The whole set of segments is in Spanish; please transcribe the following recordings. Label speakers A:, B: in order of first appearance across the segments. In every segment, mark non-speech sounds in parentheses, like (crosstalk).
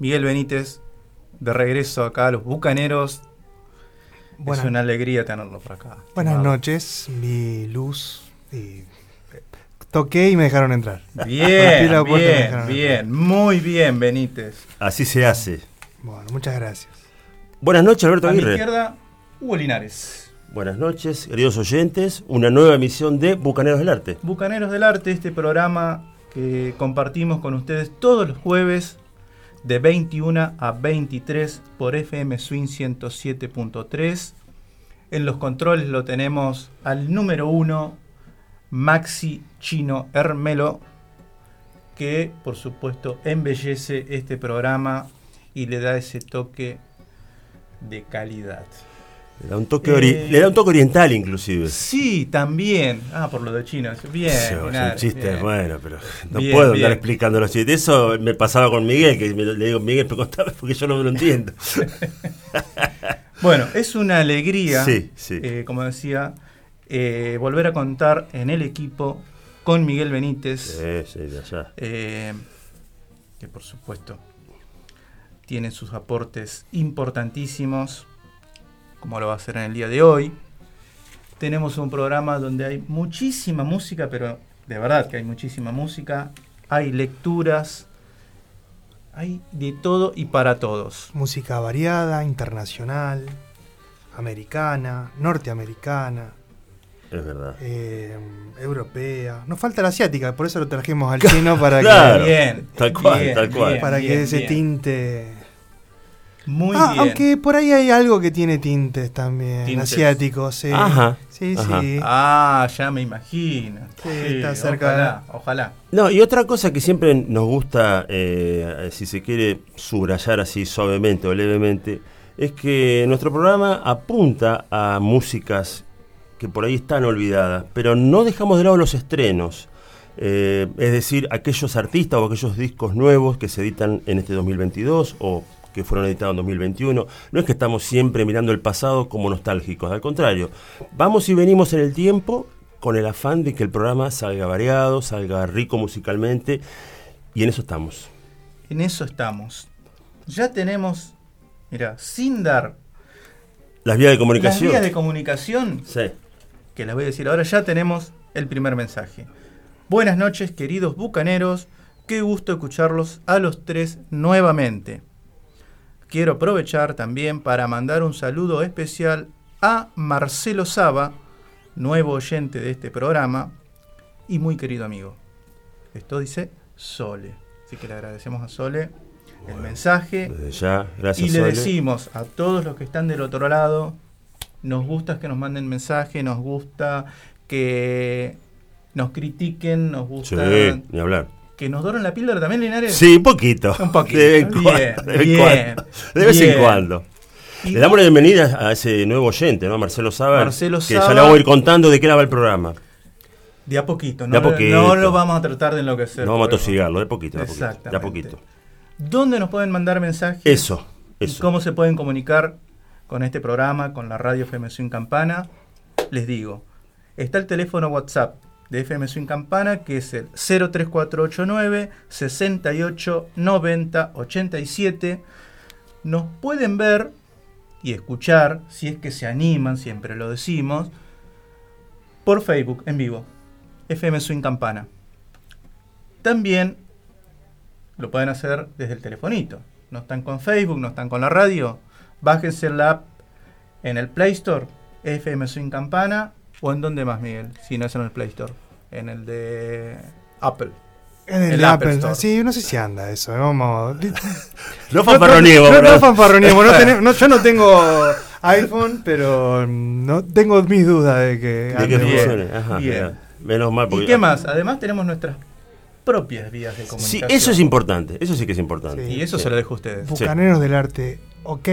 A: Miguel Benítez, de regreso acá a los Bucaneros.
B: Buenas-
A: Es una alegría tenerlo por acá.
B: Buenas
A: estimado.
B: noches, mi luz. Y eh, toqué y me dejaron entrar.
A: Bien, (laughs)
B: la
A: bien,
B: dejaron
A: bien. Muy bien, Benítez.
C: Así se hace.
B: Bueno, muchas gracias.
C: Buenas noches, Alberto
A: A mi
C: Aguirre.
A: izquierda, Hugo Linares.
C: Buenas noches, queridos oyentes. Una nueva emisión de Bucaneros del Arte.
A: Bucaneros del Arte, este programa que compartimos con ustedes todos los jueves de 21 a 23 por FM Swing 107.3. En los controles lo tenemos al número uno, Maxi Chino Hermelo, que por supuesto embellece este programa y le da ese toque de calidad.
C: Le da un toque, ori-
A: Eh,
C: le da un toque oriental, inclusive.
A: Sí, también. Ah, por lo de chino. Bien.
C: Sí, es un chiste,
A: bien.
C: bueno, pero no
A: Bien,
C: puedo
A: bien.
C: andar explicando los chistes. Eso me pasaba con Miguel, que me- le digo, Miguel, pero contame porque yo no lo entiendo. (laughs)
A: Bueno, es una alegría,
C: Sí, sí.
A: eh, como decía, eh, volver a contar en el equipo con Miguel Benítez,
C: Sí, sí, de allá.
A: que por supuesto tiene sus aportes importantísimos, como lo va a hacer en el día de hoy. Tenemos un programa donde hay muchísima música, pero de verdad que hay muchísima música, hay lecturas, hay de todo y para todos.
B: Música variada, internacional, americana, norteamericana,
C: Es verdad.
B: eh, europea. Nos falta la asiática, por eso lo trajimos al (laughs) chino para
C: Claro.
B: que,
A: Bien,
C: Tal cual,
A: bien,
C: tal cual.
A: bien,
B: para
A: bien,
B: que ese tinte.
A: Muy
B: Ah,
A: bien.
B: aunque por ahí hay algo que tiene tintes también,
A: Tintes.
B: asiáticos, sí.
C: Ajá,
B: Sí,
C: ajá.
B: sí.
A: Ah, ya me imagino.
B: Sí, está cerca
A: Ojalá, ojalá.
C: No, y otra cosa que siempre nos gusta, eh, si se quiere subrayar así suavemente o levemente, es que nuestro programa apunta a músicas que por ahí están olvidadas, pero no dejamos de lado los estrenos. Eh, es decir, aquellos artistas o aquellos discos nuevos que se editan en este 2022 o que fueron editados en 2021. No es que estamos siempre mirando el pasado como nostálgicos, al contrario, vamos y venimos en el tiempo con el afán de que el programa salga variado, salga rico musicalmente, y en eso estamos.
A: En eso estamos. Ya tenemos, mira, sin dar
C: Las vías de
A: las
C: comunicación.
A: vías de comunicación,
C: Sí.
A: que las voy a decir ahora, ya tenemos el primer mensaje. Buenas noches, queridos bucaneros. Qué gusto escucharlos a los tres nuevamente. Quiero aprovechar también para mandar un saludo especial a Marcelo Saba, nuevo oyente de este programa y muy querido amigo. Esto dice Sole. Así que le agradecemos a Sole el mensaje
C: Desde ya, gracias.
A: y le
C: Sole.
A: decimos a todos los que están del otro lado, nos gusta que nos manden mensaje, nos gusta que nos critiquen, nos
C: Sí,
A: gusta
C: ni hablar.
A: Que nos doren la píldora también, Linares.
C: Sí, un poquito.
A: Un poquito.
C: De vez en
A: Bien,
C: cuando. De vez en
A: bien,
C: cuando. De vez en
A: bien.
C: cuando.
A: Y
C: Le damos la bienvenida a ese nuevo oyente, ¿no? Marcelo Saba.
A: Marcelo
C: que
A: Saba.
C: ya le vamos a ir contando de qué era va el programa.
A: de a poquito, no,
C: De a poquito.
A: no lo vamos a tratar de enloquecer.
C: no vamos a tosigarlo, de poquito, de poquito. De a
A: Exactamente.
C: poquito.
A: ¿Dónde nos pueden mandar mensajes?
C: Eso,
A: ¿Y
C: eso.
A: cómo se pueden comunicar con este programa, con la radio FM Swing Campana? Les digo, está el teléfono WhatsApp de FM Swing Campana, que es el 03489 68 90 87. Nos pueden ver y escuchar, si es que se animan, siempre lo decimos, por Facebook en vivo, FM Swing Campana. También lo pueden hacer desde el telefonito. No están con Facebook, no están con la radio. Bájense la app en el Play Store, FM Swing Campana, o en dónde más, Miguel, si no es en el Play Store, en el de Apple.
B: En el,
A: El Apple
B: Apple,
A: Store.
B: sí, no sé si anda eso. Vamos. (laughs)
C: No fanfarroniemos,
B: No, no,
C: bro.
B: no fanfarroniemos, no (laughs) tenemos- no, yo no tengo iPhone, pero no tengo mis dudas de que.
C: De que funcione. Ajá,
A: bien.
C: Menos mal.
A: ¿Y
C: porque-
A: qué más? Además tenemos nuestras propias vías de
C: Sí,
A: comunicación.
C: eso es importante, eso sí que es importante.
B: Sí.
A: Y eso
C: Sí.
A: se lo dejo a ustedes.
B: Bucaneros del Arte, ok.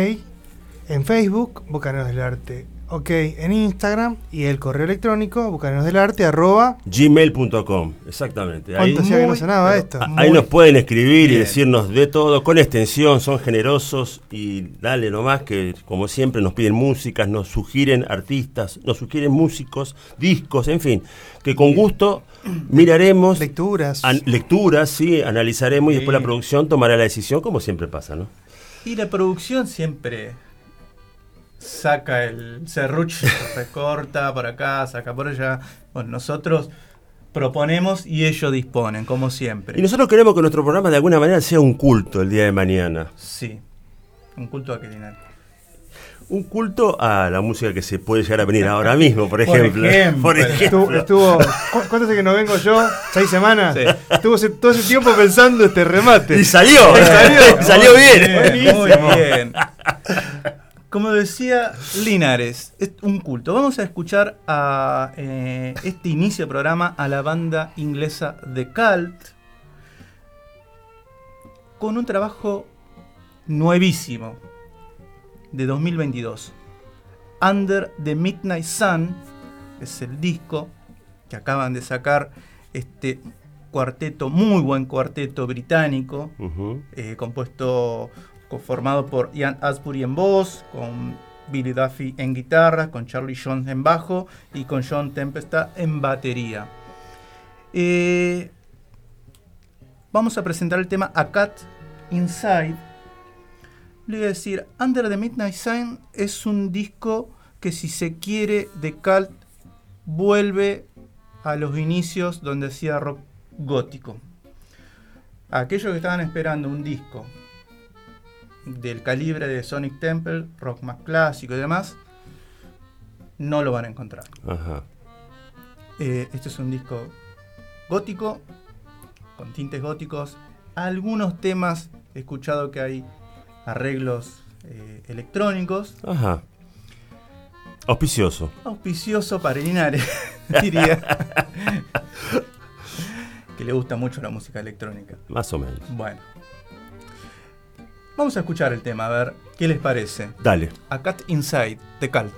B: En Facebook, Bucaneros del Arte, ok. En Instagram y el correo electrónico, bucaneros del arte, arroba.
C: gmail.com, exactamente. Ahí,
B: ¿Cuánto hacía que no
A: muy,
B: sonaba
A: pero-
B: esto?
C: a-
A: muy
C: ahí nos pueden escribir y decirnos de todo, con extensión, son generosos y dale nomás que, como siempre, nos piden músicas, nos sugieren artistas, nos sugieren músicos, discos, en fin, que con gusto miraremos
B: Lecturas.
C: an- lecturas, sí, analizaremos y después la producción tomará la decisión, como siempre pasa, ¿no?
A: Y la producción siempre saca el serrucho, (laughs) recorta por acá, saca por allá. Bueno, nosotros proponemos y ellos disponen, como siempre.
C: Y nosotros queremos que nuestro programa de alguna manera sea un culto el día de mañana.
A: Sí, un culto a Quirinal.
C: Un culto a la música que se puede llegar a venir ahora mismo, por (laughs)
A: Por
C: ejemplo.
A: ejemplo.
C: Por
B: Estuvo,
C: ejemplo.
B: estuvo- ¿cu- ¿Cuánto hace que no vengo yo? ¿Seis semanas?
A: Sí.
B: Estuvo ese- todo ese tiempo pensando este remate.
C: Y salió,
B: salió. (laughs)
C: salió bien.
A: Muy bien. Como decía Linares, es un culto. Vamos a escuchar a eh, este inicio de programa a la banda inglesa The Cult con un trabajo nuevísimo de 2022. Under the Midnight Sun es el disco que acaban de sacar este cuarteto, muy buen cuarteto británico,
C: Ujú.
A: eh, compuesto, conformado por Ian Asbury en voz, con Billy Duffy en guitarra, con Charlie Jones en bajo y con John Tempesta en batería. Eh, vamos a presentar el tema A Cat Inside. Le voy a decir, Under the Midnight Sun es un disco que si se quiere de Cult vuelve a los inicios donde hacía rock gótico. Aquellos que estaban esperando un disco del calibre de Sonic Temple, rock más clásico y demás, no lo van a encontrar.
C: Ajá.
A: Eh, este es un disco gótico, con tintes góticos. Algunos temas he escuchado que hay arreglos eh, electrónicos.
C: Ajá. Auspicioso.
A: Auspicioso para Linares, (laughs) diría. (laughs) que le gusta mucho la música electrónica.
C: Más o menos.
A: Bueno. Vamos a escuchar el tema, a ver qué les parece.
C: Dale.
A: A Cat Inside, The Cult.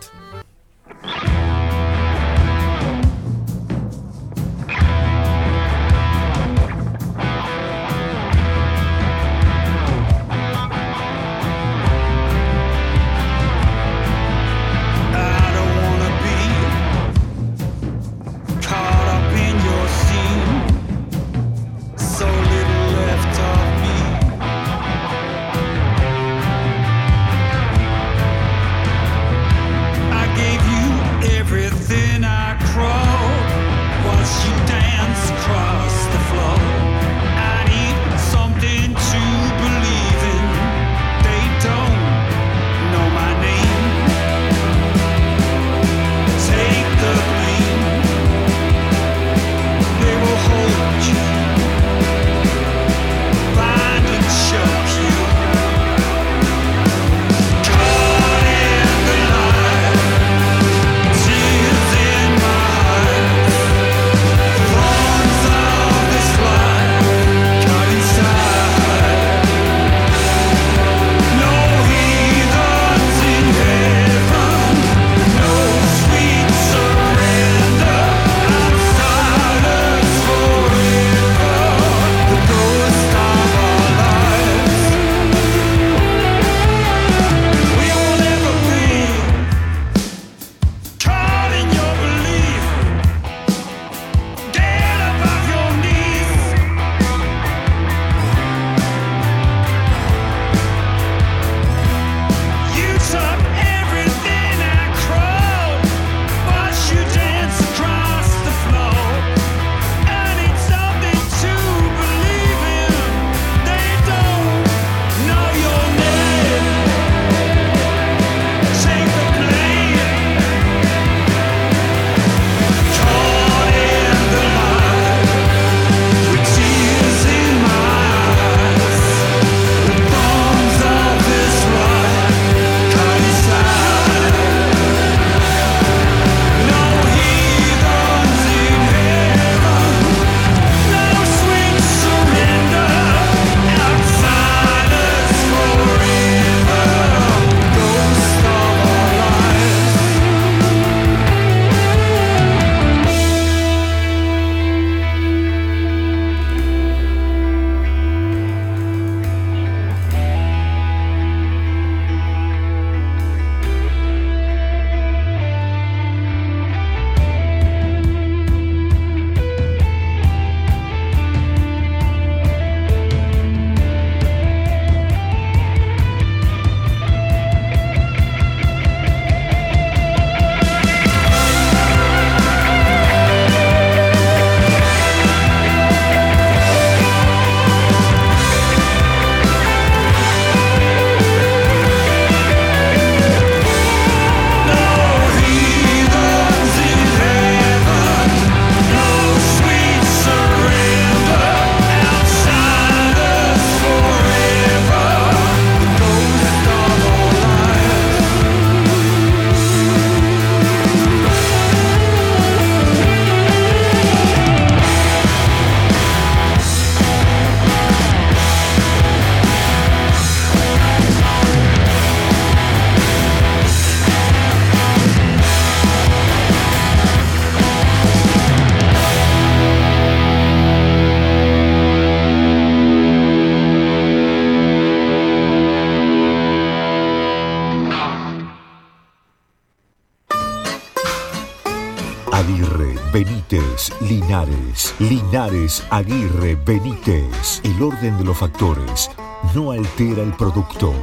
D: Aguirre, Benítez. El orden de los factores no altera el producto.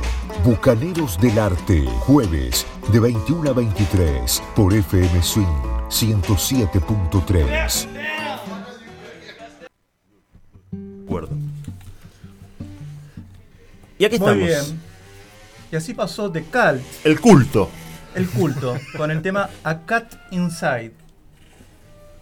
D: Bucaneros del Arte. Jueves, de 21 a 23. Por FM Swing 107.3.
C: acuerdo. Y aquí
A: Muy
C: estamos.
A: bien. Y así pasó de Cult,
C: El culto.
A: el culto, con el tema A Cat Inside.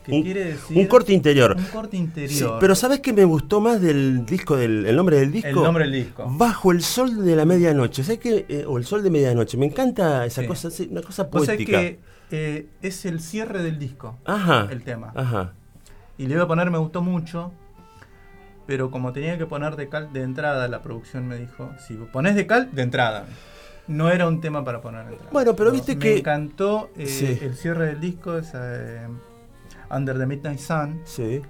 A: Que
C: Un-
A: quiere decir.
C: Un corte interior.
A: Un corte
C: Sí,
A: interior.
C: pero ¿sabes qué me gustó más del disco, del el nombre del disco?
A: El nombre del disco.
C: Bajo el sol de la medianoche. ¿Sabes qué? Eh, o el sol de medianoche. Me encanta esa
A: Sí.
C: cosa, sí, una cosa
A: O sea
C: poética.
A: que eh, es el cierre del disco.
C: Ajá.
A: el tema.
C: Ajá.
A: Y le iba a poner me gustó mucho. Pero como tenía que poner de cal de entrada, la producción me dijo, si pones de cal, de entrada. No era un tema para poner de entrada.
C: Bueno, pero viste
A: me
C: que-
A: encantó eh,
C: Sí.
A: el cierre del disco, es eh, Under the Midnight Sun.
C: Sí.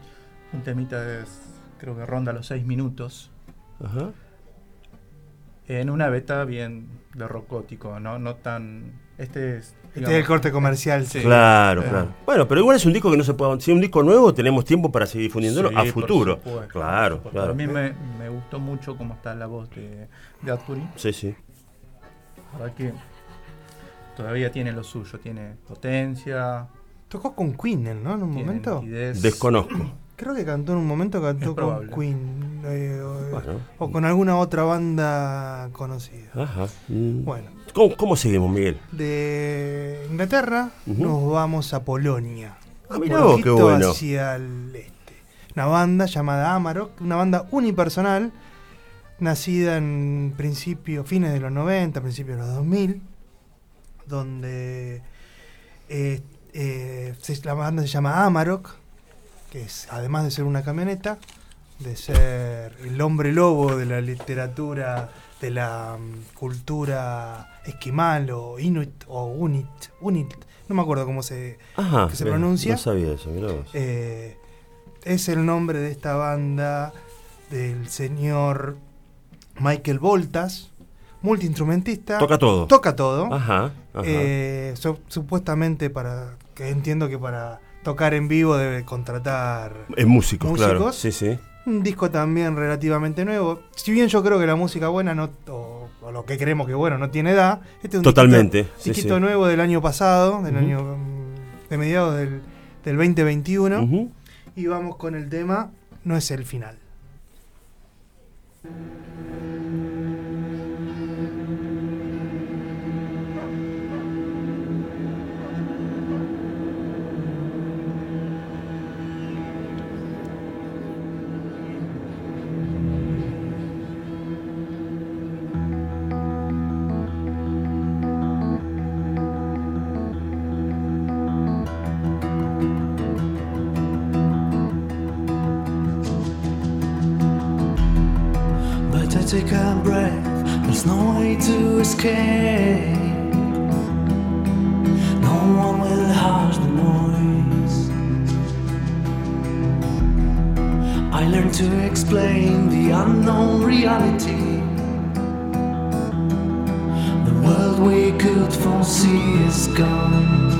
A: Un temita es, creo que ronda los 6 minutos.
C: Ajá.
A: En una beta bien de rock gótico, ¿no? No tan... Este es...
B: Este es el corte comercial.
A: Sí.
C: Claro,
A: Eh.
C: claro. Bueno, pero igual es un disco que no se puede. Si es un disco nuevo, tenemos tiempo para seguir difundiéndolo
A: Sí,
C: a
A: por
C: futuro.
A: supuesto,
C: Claro,
A: por
C: claro.
A: A mí me, me gustó mucho cómo está la voz de, de Atbury.
C: Sí, sí.
A: La verdad que todavía tiene lo suyo, tiene potencia,
B: Tocó con Queen, él, ¿no? En un
A: tiene
B: momento.
A: nitidez.
C: Desconozco. (clears throat)
B: Creo que cantó en un momento cantó
A: Es
B: con
A: probable.
B: Queen. eh, o,
C: Bueno.
B: o con alguna otra banda conocida.
C: Ajá. Mm.
B: Bueno,
C: ¿Cómo, cómo seguimos, Miguel?
B: de Inglaterra
C: Ujú.
B: nos vamos a Polonia.
C: Ah,
B: Un
C: mirá vos, qué
B: poquito
C: bueno.
B: hacia el este. Una banda llamada Amarok, una banda unipersonal, nacida en principio, fines de los 90, principios de los 2000, donde eh, eh, la banda se llama Amarok, que es, además de ser una camioneta, de ser el hombre lobo de la literatura, de la mm, cultura esquimal o inuit o unit, unit, no me acuerdo cómo se,
C: Ajá.
B: que se pronuncia.
C: No sabía eso, mirá vos.
B: eh, es el nombre de esta banda del señor Michael Voltas, multiinstrumentista.
C: Toca todo.
B: Toca todo.
C: Ajá. ajá.
B: Eh, su- supuestamente para que entiendo que para tocar en vivo debe contratar
C: es músico, claro.
B: músicos.
C: Sí, sí.
B: un disco también relativamente nuevo. Si bien yo creo que la música buena no o, o lo que creemos que bueno no tiene edad, este es un
C: Totalmente,
B: disquito,
C: sí,
B: disquito
C: sí.
B: nuevo del año pasado, del año mm, de mediados del, del 2021
C: Ujú.
B: y vamos con el tema No es el final.
E: Take a breath, there's no way to escape. No one will hush the noise. I learned to explain the unknown reality. The world we could foresee is gone.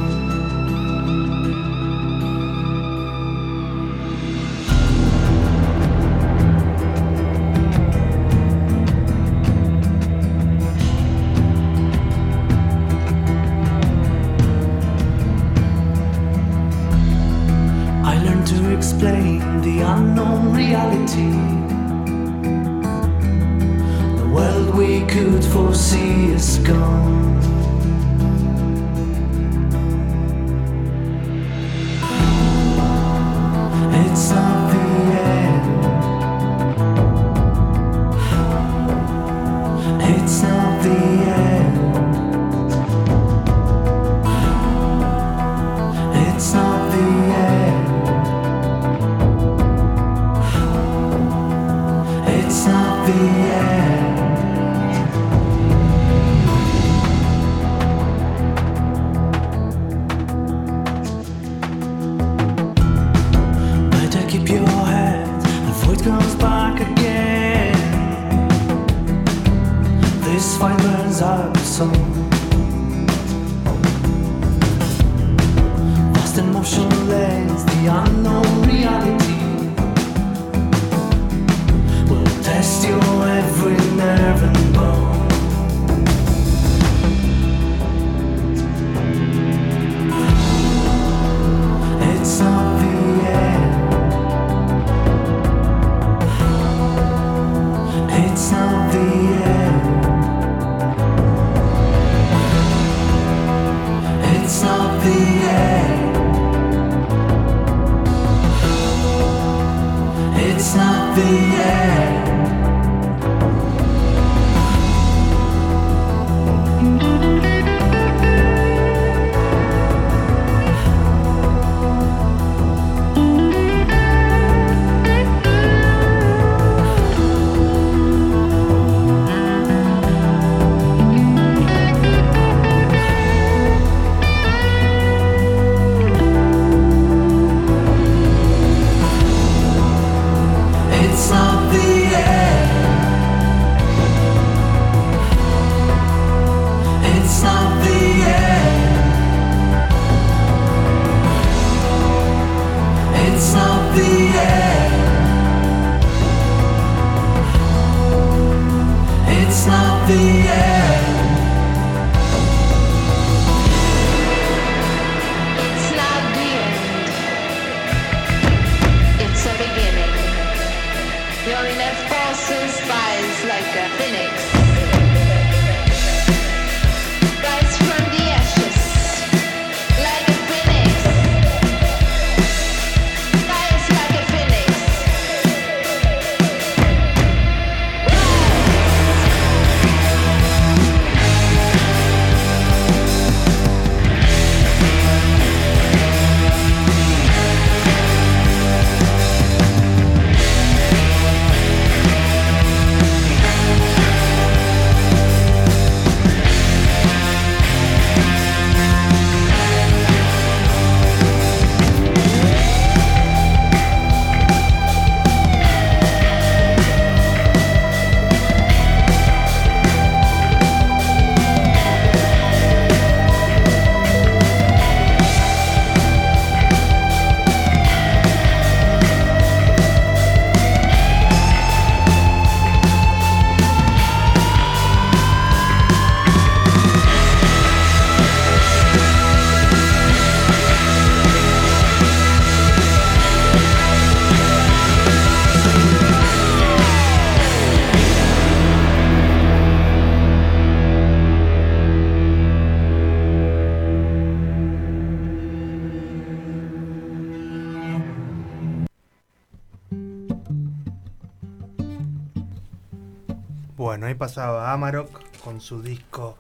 B: Pasaba Amarok con su disco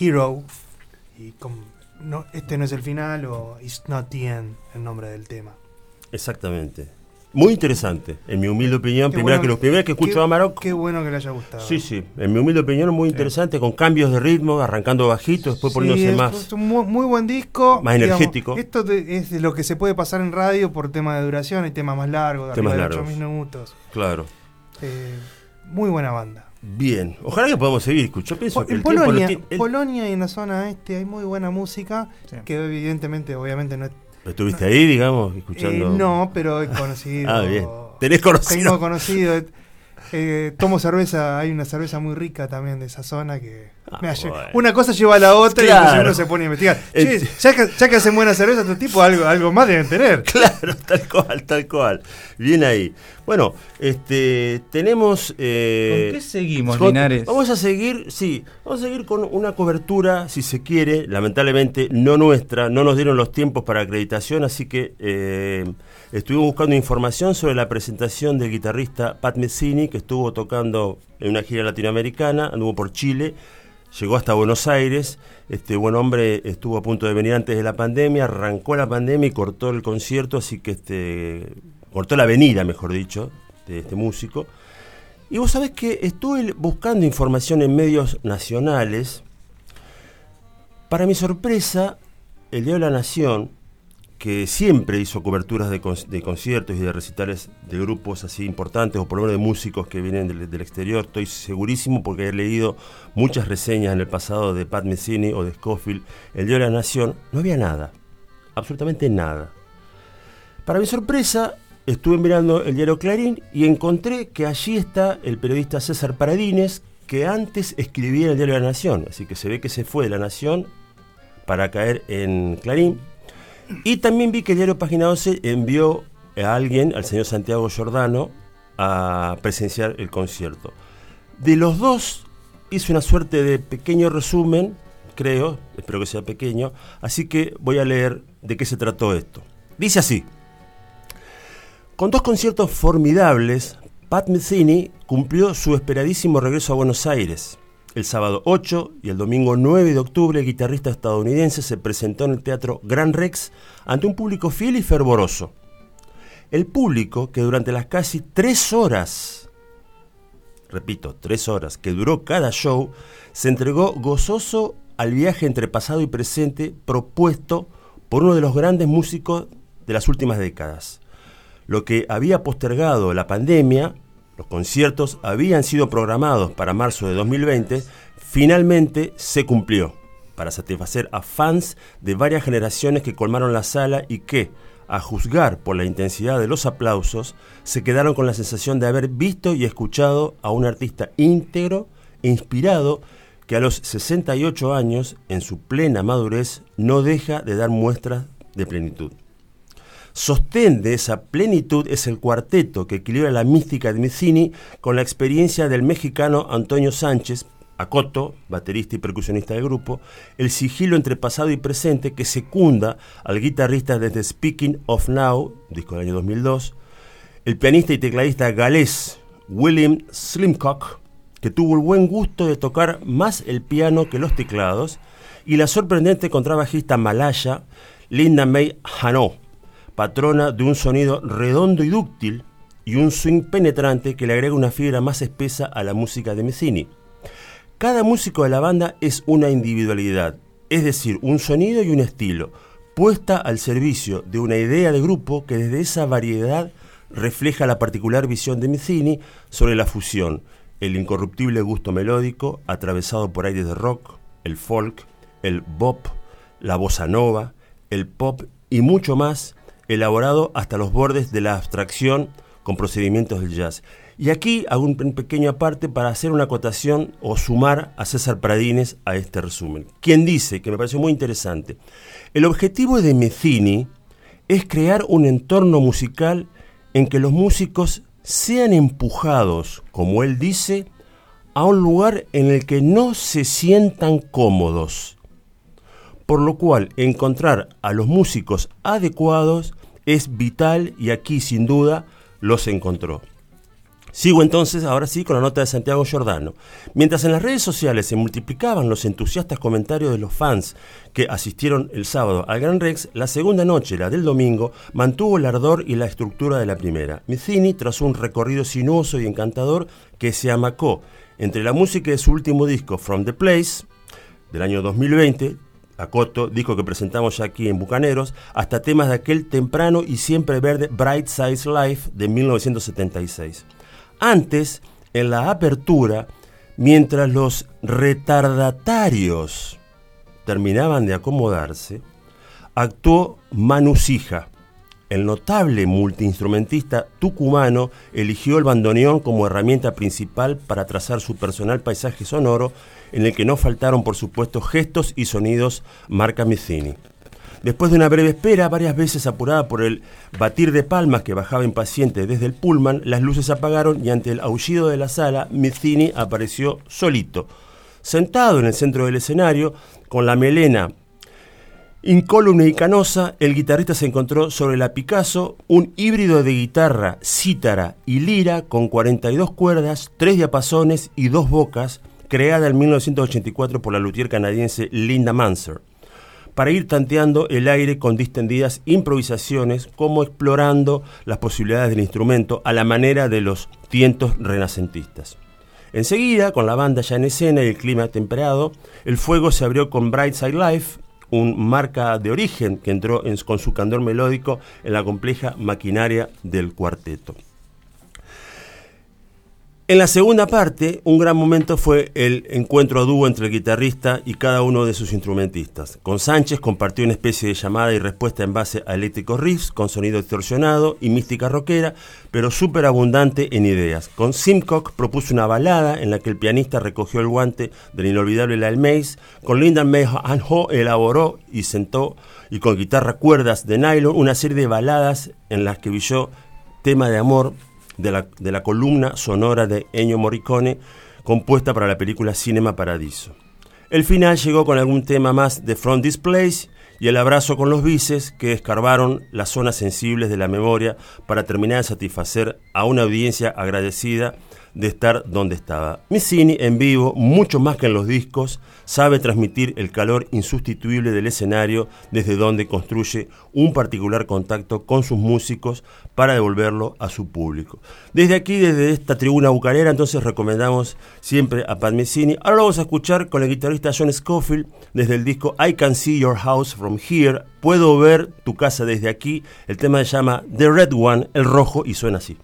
B: Hero. Y con, no, este no es el final o It's Not the End, el nombre del tema.
C: Exactamente. Muy interesante, en mi humilde opinión.
B: Qué
C: Primera,
B: bueno
C: que, lo- primera que escucho
B: qué-
C: a Amarok.
B: Qué bueno que le haya gustado.
C: Sí, sí, en mi humilde opinión muy interesante, con cambios de ritmo, arrancando bajito, después
B: Sí,
C: poniéndose
B: es,
C: más.
B: es un muy, muy buen disco.
C: Más energético.
B: Esto es lo que se puede pasar en radio por tema de duración. Hay temas más largos, de
C: Temas
B: de
C: largos.
B: 8 minutos.
C: Claro.
B: Eh, muy buena banda.
C: Bien, ojalá que podamos seguir. Yo pienso que
B: en
C: el tiempo
B: Polonia,
C: el-
B: Polonia y en la zona este hay muy buena música
A: Sí.
B: que evidentemente, obviamente no es
C: ¿Estuviste ahí, digamos,
B: Eh,
C: escuchando?
B: no, pero he conocido. (laughs)
C: Ah, bien. Tenés conocido.
B: Tengo conocido. eh, eh, tomo cerveza, hay una cerveza muy rica también de esa zona que.
C: Ah, bueno.
B: Una cosa lleva a la otra y
C: Claro.
B: entonces uno se pone a investigar. (laughs) Che,
C: Eh,
B: ya, que, ya que hacen buena cerveza, tu tipo algo, algo más deben tener. (laughs)
C: Claro, tal cual, tal cual. Bien ahí. Bueno, este, tenemos... eh,
A: ¿Con qué seguimos,
C: con-
A: Linares?
C: Vamos a seguir, sí, vamos a seguir con una cobertura, si se quiere, lamentablemente no nuestra, no nos dieron los tiempos para acreditación, así que eh, estuvimos buscando información sobre la presentación del guitarrista Pat Messini, que estuvo tocando en una gira latinoamericana, anduvo por Chile, llegó hasta Buenos Aires, este buen hombre estuvo a punto de venir antes de la pandemia, arrancó la pandemia y cortó el concierto, así que este cortó la venida, mejor dicho, de este músico. Y vos sabés que estuve buscando información en medios nacionales. Para mi sorpresa, el Diario de la Nación, que siempre hizo coberturas de, con- de conciertos y de recitales de grupos así importantes, o por lo menos de músicos que vienen del, del exterior, estoy segurísimo porque he leído muchas reseñas en el pasado de Pat Messini o de Scofield, el Diario de la Nación, no había nada, absolutamente nada. Para mi sorpresa, estuve mirando el diario Clarín y encontré que allí está el periodista César Paradines, que antes escribía en el diario la Nación. Así que se ve que se fue de la Nación para caer en Clarín. Y también vi que el diario Página 12 envió a alguien, al señor Santiago Giordano, a presenciar el concierto. De los dos hice una suerte de pequeño resumen, creo, espero que sea pequeño, así que voy a leer de qué se trató esto. Dice así. Con dos conciertos formidables, Pat Metheny cumplió su esperadísimo regreso a Buenos Aires. El sábado 8 y el domingo 9 de octubre, el guitarrista estadounidense se presentó en el Teatro Gran Rex ante un público fiel y fervoroso. El público, que durante las casi tres horas, repito, tres horas, que duró cada show, se entregó gozoso al viaje entre pasado y presente propuesto por uno de los grandes músicos de las últimas décadas. Lo que había postergado la pandemia, los conciertos habían sido programados para marzo de 2020, finalmente se cumplió para satisfacer a fans de varias generaciones que colmaron la sala y que, a juzgar por la intensidad de los aplausos, se quedaron con la sensación de haber visto y escuchado a un artista íntegro inspirado que a los 68 años, en su plena madurez, no deja de dar muestras de plenitud. Sostén de esa plenitud es el cuarteto que equilibra la mística de Micini con la experiencia del mexicano Antonio Sánchez, Acoto, baterista y percusionista del grupo, el sigilo entre pasado y presente que secunda al guitarrista desde Speaking of Now, disco del año 2002, el pianista y tecladista galés William Slimcock, que tuvo el buen gusto de tocar más el piano que los teclados, y la sorprendente contrabajista malaya Linda May Hano, patrona de un sonido redondo y dúctil y un swing penetrante que le agrega una fibra más espesa a la música de Messini. Cada músico de la banda es una individualidad, es decir, un sonido y un estilo, puesta al servicio de una idea de grupo que desde esa variedad refleja la particular visión de Messini sobre la fusión, el incorruptible gusto melódico atravesado por aires de rock, el folk, el bop, la bossa nova, el pop y mucho más, elaborado hasta los bordes de la abstracción con procedimientos del jazz. Y aquí hago un pequeño aparte para hacer una acotación o sumar a César Pradines a este resumen. Quien dice, que me pareció muy interesante, el objetivo de Mezzini es crear un entorno musical en que los músicos sean empujados, como él dice, a un lugar en el que no se sientan cómodos. Por lo cual, encontrar a los músicos adecuados es vital y aquí sin duda los encontró. Sigo entonces, ahora sí, con la nota de Santiago Giordano. Mientras en las redes sociales se multiplicaban los entusiastas comentarios de los fans que asistieron el sábado al Gran Rex, la segunda noche, la del domingo, mantuvo el ardor y la estructura de la primera. Mizzini trazó un recorrido sinuoso y encantador que se amacó entre la música de su último disco, From the Place, del año 2020, Acoto, disco que presentamos ya aquí en Bucaneros, hasta temas de aquel temprano y siempre verde Bright Size Life de 1976. Antes, en la apertura, mientras los retardatarios terminaban de acomodarse, actuó Manu Sija. El notable multiinstrumentista tucumano eligió el bandoneón como herramienta principal para trazar su personal paisaje sonoro, en el que no faltaron, por supuesto, gestos y sonidos marca Mizzini. Después de una breve espera, varias veces apurada por el batir de palmas que bajaba impaciente desde el pullman, las luces apagaron y ante el aullido de la sala, Mizzini apareció solito, sentado en el centro del escenario, con la melena incólume y canosa, el guitarrista se encontró sobre la Picasso un híbrido de guitarra, cítara y lira con 42 cuerdas, 3 diapasones y dos bocas, creada en 1984 por la luthier canadiense Linda Manser para ir tanteando el aire con distendidas improvisaciones, como explorando las posibilidades del instrumento a la manera de los tientos renacentistas. Enseguida, con la banda ya en escena y el clima temperado, el fuego se abrió con Brightside Life, un marca de origen que entró en- con su candor melódico en la compleja maquinaria del cuarteto. En la segunda parte, un gran momento fue el encuentro a dúo entre el guitarrista y cada uno de sus instrumentistas. Con Sánchez compartió una especie de llamada y respuesta en base a eléctricos riffs, con sonido distorsionado y mística rockera, pero súper abundante en ideas. Con Simcock propuso una balada en la que el pianista recogió el guante del inolvidable Lyle Mays. Con Linda May Ho elaboró y sentó, y con guitarra cuerdas de nylon, una serie de baladas en las que brilló tema de amor de la, columna sonora de Ennio Morricone compuesta para la película Cinema Paradiso. El final llegó con algún tema más de Front Displays y el abrazo con los bices que escarbaron las zonas sensibles de la memoria para terminar de satisfacer a una audiencia agradecida de estar donde estaba. Missini en vivo, mucho más que en los discos, sabe transmitir el calor insustituible del escenario desde donde construye un particular contacto con sus músicos para devolverlo a su público. Desde aquí, desde esta tribuna bucanera, entonces recomendamos siempre a Pat Messini. Ahora lo vamos a escuchar con el guitarrista John Scofield desde el disco I Can See Your House From Here. Puedo ver tu casa desde aquí. El tema se llama The Red One, el rojo, y suena así.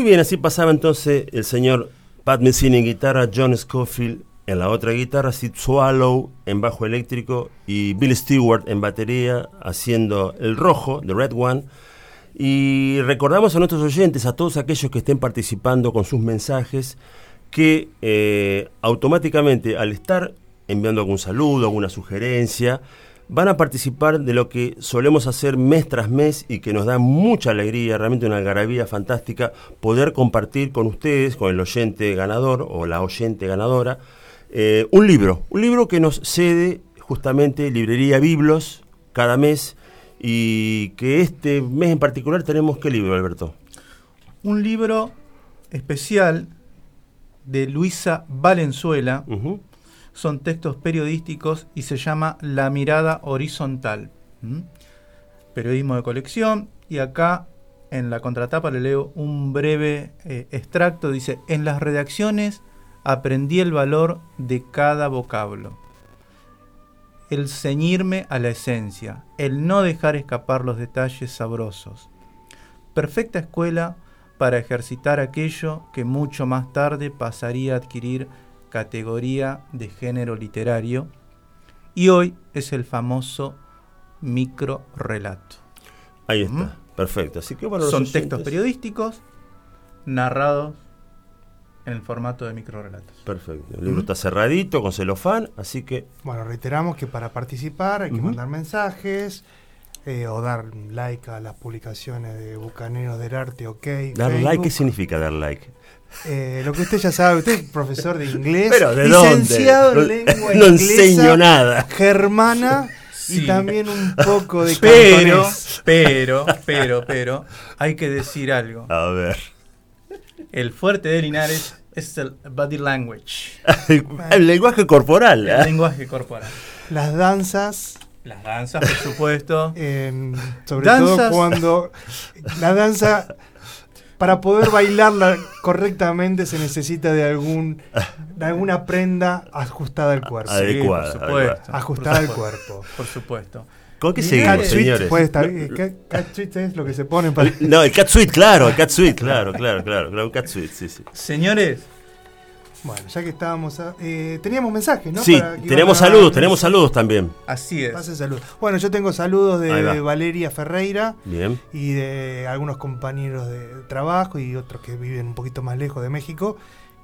C: Muy bien, así pasaba entonces el señor Pat Messina en guitarra, John Scofield en la otra guitarra, Sid Swallow en bajo eléctrico y Bill Stewart en batería haciendo el rojo, The Red One. Y recordamos a nuestros oyentes, a todos aquellos que estén participando con sus mensajes, que eh, automáticamente al estar enviando algún saludo, alguna sugerencia, van a participar de lo que solemos hacer mes tras mes y que nos da mucha alegría, realmente una algarabía fantástica, poder compartir con ustedes, con el oyente ganador o la oyente ganadora, eh, un libro, un libro que nos cede justamente Librería Biblos cada mes y que este mes en particular tenemos qué libro, Alberto.
A: Un libro especial de Luisa Valenzuela. Son textos periodísticos y se llama La mirada horizontal. Periodismo de colección. Y acá en la contratapa le leo un breve eh, extracto. Dice, en las redacciones aprendí el valor de cada vocablo. El ceñirme a la esencia, el no dejar escapar los detalles sabrosos. Perfecta escuela para ejercitar aquello que mucho más tarde pasaría a adquirir categoría de género literario y hoy es el famoso microrelato.
C: Ahí está, perfecto. Así que bueno, los
A: Son
C: oyentes-
A: textos periodísticos narrados en el formato de microrelatos.
C: Perfecto. El libro está cerradito, con celofán, así que
B: Bueno, reiteramos que para participar hay que mandar mensajes eh, o dar like a las publicaciones de Bucaneros del Arte, ok.
C: dar
B: Facebook.
C: like, ¿qué significa dar like?
B: Eh, lo que usted ya sabe, usted es profesor de inglés,
C: Pero, ¿de
B: licenciado
C: dónde?
B: en lengua
C: No
B: inglesa,
C: enseño nada.
B: germana
A: Sí.
B: y también un (laughs) poco de
A: Pero,
B: cantonés.
A: pero, pero, pero, hay que decir algo.
C: A ver.
A: El fuerte de Linares es el body language, (laughs)
C: el lenguaje corporal.
A: el
C: ¿eh?
A: lenguaje corporal.
B: Las danzas,
A: Las danzas, por supuesto. (laughs)
B: en- sobre
A: Danzas.
B: todo cuando la danza, para poder bailarla correctamente se necesita de algún de alguna prenda ajustada al cuerpo.
C: Ade- Adecuada,
A: Sí, por supuesto.
B: Ajustada al cuerpo.
A: Por supuesto.
C: ¿Con qué seguimos, señores?
B: Puede estar, eh, cat- (laughs) cat suite es lo que se pone para...
C: No, el cat suite, claro, el cat suite, claro, claro, claro, claro, un cat suite, sí, sí.
A: Señores,
B: Bueno, ya que estábamos... a- eh, teníamos mensajes, ¿no?
C: Sí,
B: Para que
C: tenemos
B: a-
C: saludos, tenemos saludos también.
A: así es.
B: Pasen saludos. Bueno, yo tengo saludos de Valeria Ferreira
C: Bien.
B: y de algunos compañeros de trabajo y otros que viven un poquito más lejos de México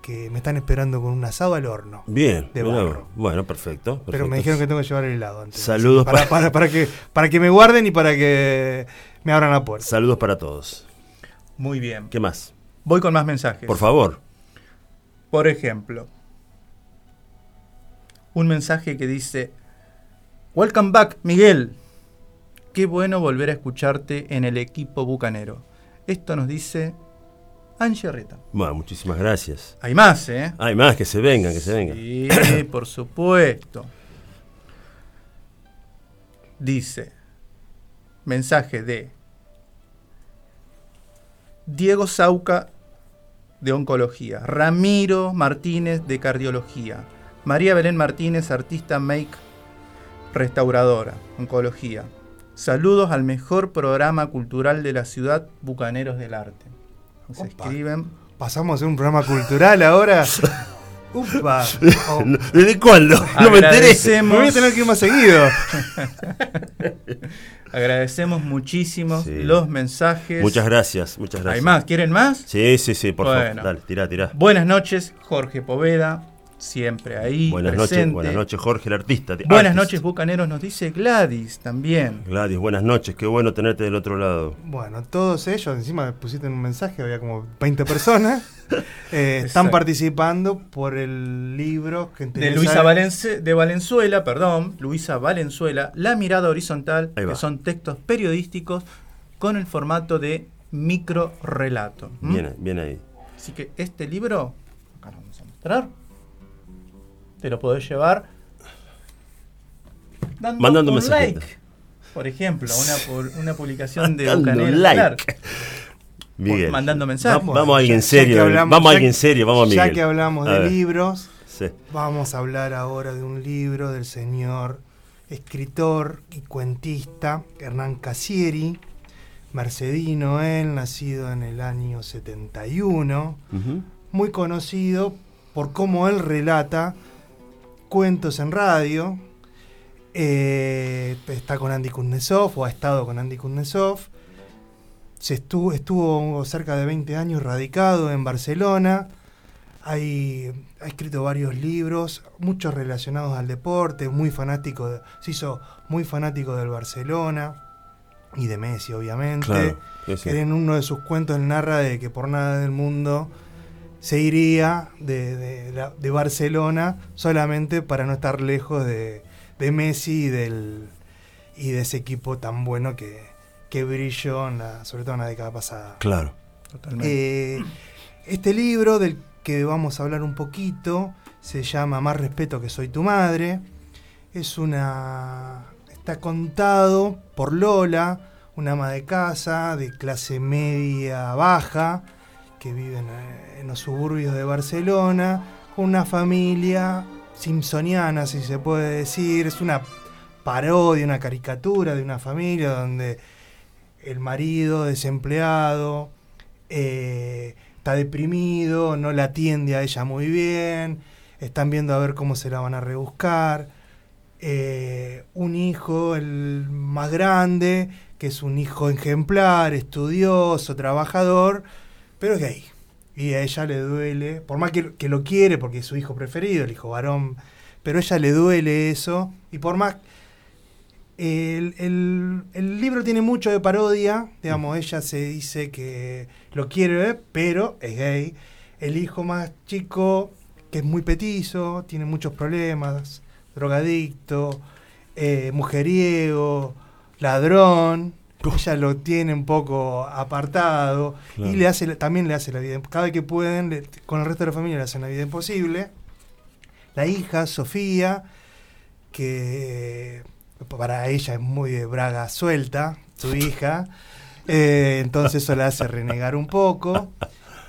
B: que me están esperando con un asado al horno.
C: Bien.
B: De barro.
C: Bueno, perfecto.
B: Pero me dijeron que tengo que llevar el helado antes.
C: Saludos
B: para,
C: para-
B: para, para que, para que me guarden y para que me abran la puerta.
C: Saludos para todos.
A: Muy bien.
C: ¿Qué más?
A: Voy con más mensajes.
C: Por favor.
A: Por ejemplo, un mensaje que dice, Welcome back, Miguel. Qué bueno volver a escucharte en el equipo bucanero. Esto nos dice Angie Reta.
C: Bueno, muchísimas gracias.
A: Hay más, ¿eh?
C: Hay más, que se vengan, que se vengan.
A: Sí, (coughs) por supuesto. Dice, mensaje de Diego Sauca de Oncología, Ramiro Martínez de Cardiología, María Belén Martínez, artista make restauradora, Oncología. Saludos al mejor programa cultural de la ciudad, Bucaneros del Arte. Nos
B: Opa.
A: escriben
B: Pasamos a un programa cultural ahora. (laughs) Upa. (laughs) Oh,
C: ¿Desde cuándo? No me enteré.
B: Me voy a tener que ir más seguido. (laughs)
A: Agradecemos muchísimo
C: Sí.
A: los mensajes.
C: Muchas gracias, muchas gracias.
A: ¿Hay más? ¿Quieren más?
C: Sí, sí, sí, por
A: Bueno.
C: favor. Dale, tirá, tirá.
A: Buenas noches, Jorge Poveda. Siempre ahí.
C: Buenas
A: presente.
C: noches, buenas noches, Jorge, el artista.
A: Buenas
C: artist.
A: noches, Bucaneros, nos dice Gladys también.
C: Gladys, buenas noches, qué bueno tenerte del otro lado.
B: Bueno, todos ellos, encima me pusiste en un mensaje, había como 20 personas, (laughs) eh, están participando por el libro que
A: De Luisa Valence- de Valenzuela, perdón, Luisa Valenzuela, La mirada horizontal, que son textos periodísticos con el formato de micro relato.
C: Bien, bien ahí.
A: Así que este libro, acá lo vamos a mostrar, te lo podés llevar dando
C: Mandando
A: un like. Por ejemplo, una, pu- una publicación de
C: Dando
A: Bucaneros
C: like. Miguel.
A: mandando mensajes.
C: Va- vamos a alguien serio.
B: hablamos-
C: vamos a alguien serio, vamos a Miguel.
B: Ya que hablamos
C: A
B: de
C: ver,
B: libros,
C: sí.
B: vamos a hablar ahora de un libro del señor escritor y cuentista Hernán Casieri, mercedino él, nacido en el año 71,
C: Ujú.
B: muy conocido por cómo él relata cuentos en radio. Eh, está con Andy Kuznetsov o ha estado con Andy Kuznetsov. Se estuvo, estuvo cerca de 20 años radicado en Barcelona. Hay, ha escrito varios libros, muchos relacionados al deporte, muy fanático, de- se hizo muy fanático del Barcelona y de Messi, obviamente.
C: Claro.
B: en uno de sus cuentos él narra de que por nada del mundo se iría de, de Barcelona solamente para no estar lejos de, de Messi y, del, y de ese equipo tan bueno que, que brilló, en la- sobre todo en la década pasada.
C: Claro.
A: Totalmente.
B: Eh, este libro del que vamos a hablar un poquito se llama Más respeto que soy tu madre. Es una está contado por Lola, una ama de casa de clase media baja que vive en, eh, en los suburbios de Barcelona con una familia simpsoniana, si se puede decir, es una parodia, una caricatura de una familia donde el marido desempleado eh, está deprimido, no la atiende a ella muy bien, están viendo a ver cómo se la van a rebuscar. Eh, un hijo, el más grande, que es un hijo ejemplar, estudioso, trabajador, pero es gay. Y a ella le duele, por más que, que lo quiere, porque es su hijo preferido, el hijo varón, pero a ella le duele eso, y por más el, el- el libro tiene mucho de parodia, digamos, ella se dice que lo quiere ver, pero es gay. El hijo más chico, que es muy petizo, tiene muchos problemas, drogadicto, eh, mujeriego, ladrón. Ella lo tiene un poco apartado
C: Claro.
B: y le hace también le hace la vida cada vez que pueden le- con el resto de la familia le hacen la vida imposible la hija Sofía que para ella es muy de braga suelta, su (laughs) hija, eh, entonces eso la hace renegar un poco.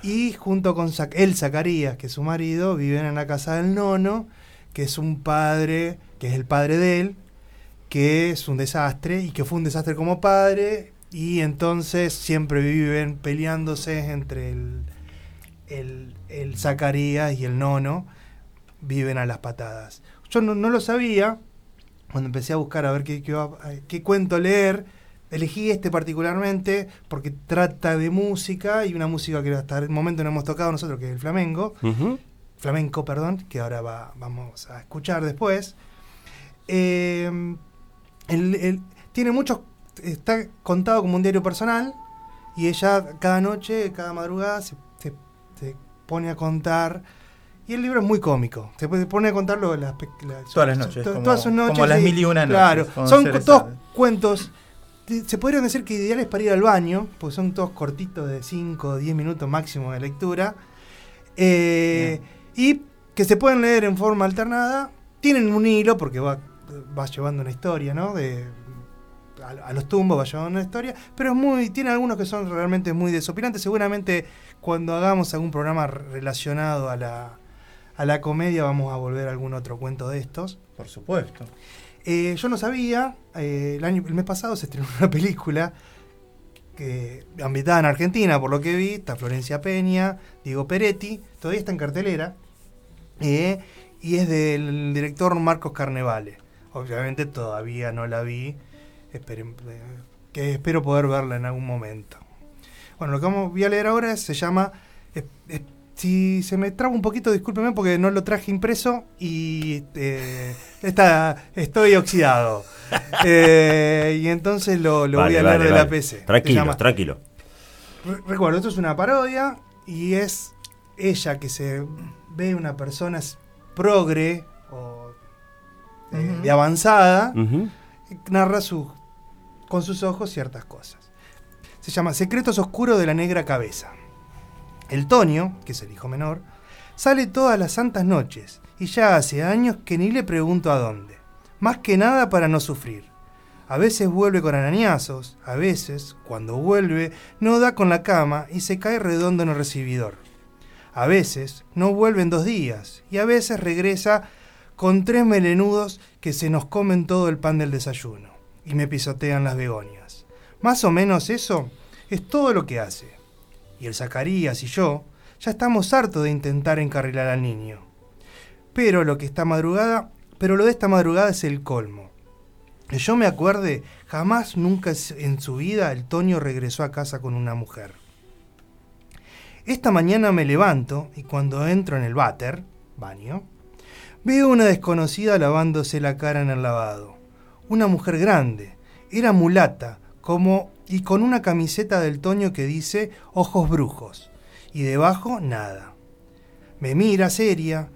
B: Y junto con él, Zacarías, que es su marido, viven en la casa del nono, que es un padre, que es el padre de él, que es un desastre y que fue un desastre como padre. Y entonces siempre viven peleándose entre el, el, el Zacarías y el nono, viven a las patadas. Yo no, no lo sabía, cuando empecé a buscar a ver qué, qué, qué cuento leer, elegí este particularmente porque trata de música y una música que hasta el momento no hemos tocado nosotros, que es el flamenco, flamenco, perdón, que ahora va, vamos a escuchar después. Eh, el- el- tiene muchos, está contado como un diario personal y ella cada noche, cada madrugada se, se- se pone a contar. Y el libro es muy cómico. Se pone- a contarlo las, las-
A: Todas las noches,
B: to-
A: como-
B: todas sus noches.
A: como las
B: y-
A: mil y una noches,
B: Claro, son todos cuentos. Se podrían decir que ideales para ir al baño, porque son todos cortitos de 5 o 10 minutos máximo de lectura. Eh, y que se pueden leer en forma alternada. Tienen un hilo, porque va, va llevando una historia, ¿no? De, a, a los tumbos va llevando una historia. Pero es muy. Tiene algunos que son realmente muy desopilantes. Seguramente cuando hagamos algún programa relacionado a la, a la comedia, vamos a volver a algún otro cuento de estos.
A: Por supuesto.
B: Eh, yo no sabía, eh, el, año, el mes pasado se estrenó una película que ambientada en Argentina, por lo que vi, está Florencia Peña, Diego Peretti, todavía está en cartelera, eh, y es del director Marcos Carnevale. Obviamente todavía no la vi, esperen- eh, que espero poder verla en algún momento. Bueno, lo que voy a leer ahora se llama... si se me traba un poquito, discúlpeme porque no lo traje impreso y eh, está, estoy oxidado. (laughs) Eh, y entonces lo, lo
C: Vale,
B: voy a
C: vale,
B: leer de
C: vale.
B: la PC.
C: Tranquilo, tranquilo.
B: Re- Recuerdo, esto es una parodia y es ella que se ve una persona progre eh, de avanzada, narra su, con sus ojos ciertas cosas. Se llama Secretos Oscuros de la Negra Cabeza. El Toño, que es el hijo menor, sale todas las santas noches y ya hace años que ni le pregunto a dónde. Más que nada para no sufrir. A veces vuelve con arañazos, a veces, cuando vuelve, no da con la cama y se cae redondo en el recibidor. A veces no vuelve en dos días y a veces regresa con tres melenudos que se nos comen todo el pan del desayuno y me pisotean las begonias. Más o menos eso es todo lo que hace. Y el Zacarías y yo ya estamos hartos de intentar encarrilar al niño. Pero lo que esta madrugada, pero lo de esta madrugada es el colmo. Yo me acuerde, jamás nunca en su vida el Toño regresó a casa con una mujer. Esta mañana me levanto y cuando entro en el váter, baño, veo una desconocida lavándose la cara en el lavado. Una mujer grande, era mulata, como y con una camiseta del Toño que dice ojos brujos y debajo nada. Me mira seria,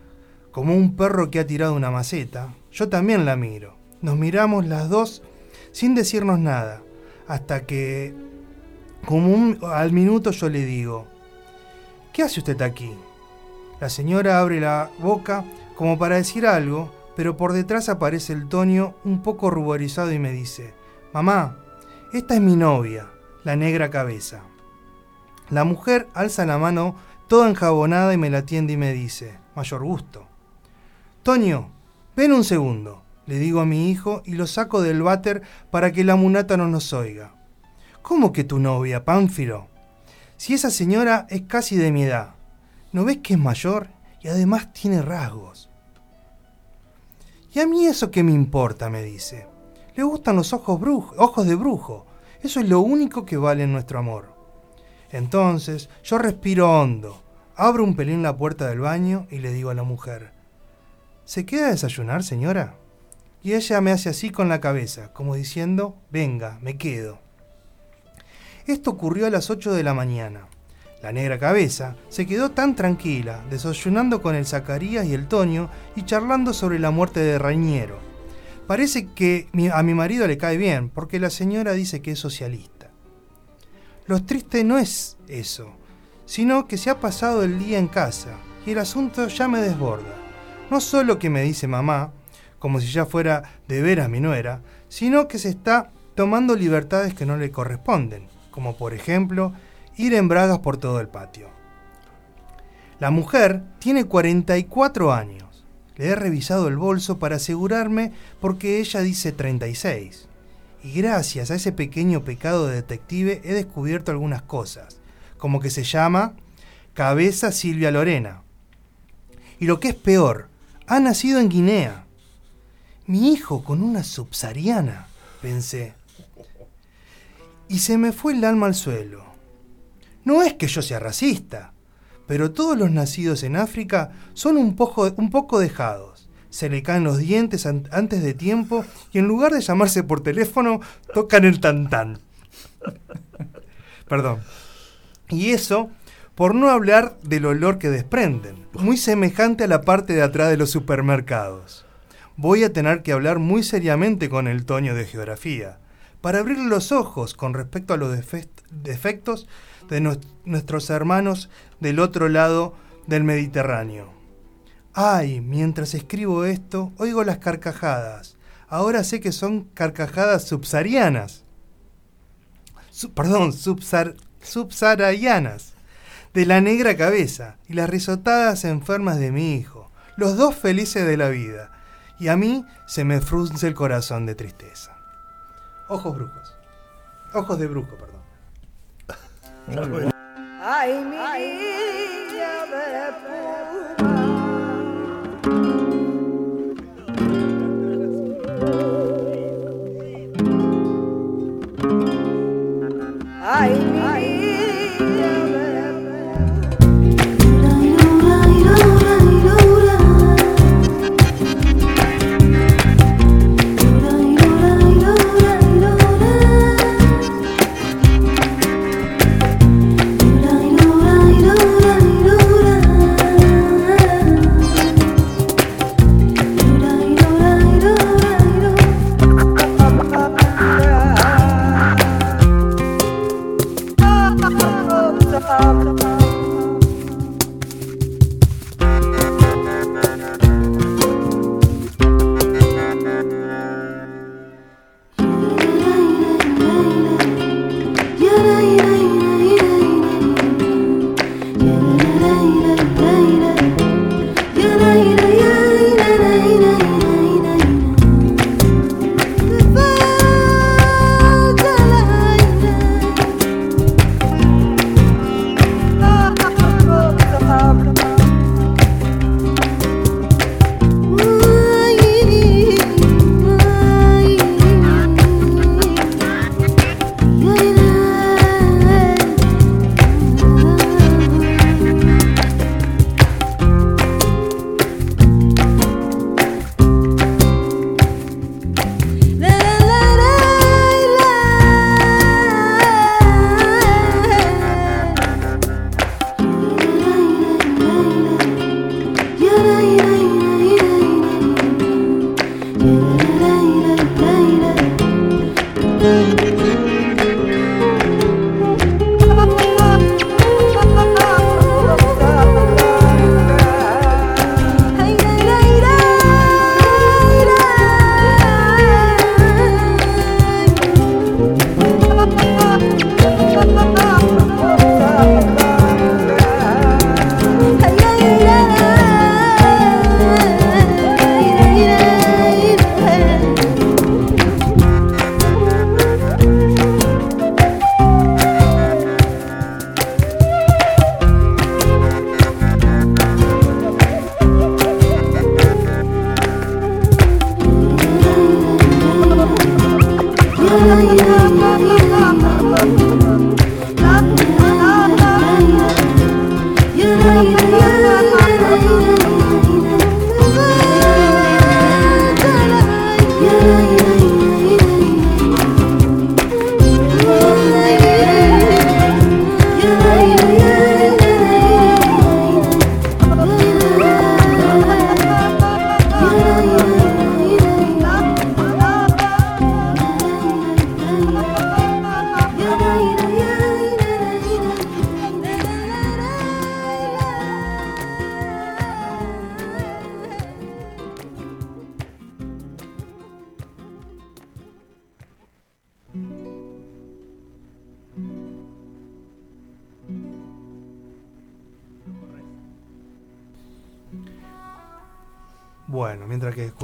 B: como un perro que ha tirado una maceta. Yo también la miro. Nos miramos las dos sin decirnos nada, hasta que, como un- al minuto yo le digo, ¿qué hace usted aquí? La señora abre la boca como para decir algo, pero por detrás aparece el Toño un poco ruborizado y me dice, Mamá, esta es mi novia, la negra cabeza. La mujer alza la mano toda enjabonada y me la atiende y me dice, mayor gusto. Toño, ven un segundo, le digo a mi hijo y lo saco del váter para que la munata no nos oiga. ¿Cómo que tu novia, Pánfilo? Si esa señora es casi de mi edad, ¿no ves que es mayor y además tiene rasgos? ¿Y a mí eso qué me importa? me dice. Le gustan los ojos, ojos de brujo. Eso es lo único que vale en nuestro amor. Entonces yo respiro hondo, abro un pelín la puerta del baño y le digo a la mujer, ¿se queda a desayunar, señora? Y ella me hace así con la cabeza, como diciendo, venga, me quedo. Esto ocurrió a las 8 de la mañana. La negra cabeza se quedó tan tranquila, desayunando con el Zacarías y el Toño y charlando sobre la muerte de Rañero. Parece que a mi marido le cae bien, porque la señora dice que es socialista. Lo triste no es eso, sino que se ha pasado el día en casa y el asunto ya me desborda. No solo que me dice mamá, como si ya fuera de veras mi nuera, sino que se está tomando libertades que no le corresponden, como por ejemplo ir en bragas por todo el patio. La mujer tiene 44 años. Le he revisado el bolso para asegurarme porque ella dice 36. Y gracias a ese pequeño pecado de detective he descubierto algunas cosas, como que se llama Cabeza Silvia Lorena. Y lo que es peor, ha nacido en Guinea. Mi hijo con una subsahariana, pensé. Y se me fue el alma al suelo. No es que yo sea racista, pero todos los nacidos en África son un poco, un poco dejados. Se le caen los dientes an- antes de tiempo y en lugar de llamarse por teléfono, tocan el tantán. (laughs) Perdón. Y eso por no hablar del olor que desprenden, muy semejante a la parte de atrás de los supermercados. Voy a tener que hablar muy seriamente con el Toño de geografía, para abrir los ojos con respecto a los defect- defectos de nues- nuestros hermanos del otro lado del Mediterráneo. Ay, mientras escribo esto, oigo las carcajadas. Ahora sé que son carcajadas subsaharianas. Su- perdón, subsar- subsaharianas. De la negra cabeza y las risotadas enfermas de mi hijo. Los dos felices de la vida. Y a mí se me frunce el corazón de tristeza. Ojos brujos. Ojos de brujo, perdón.
F: Ay, mi niña de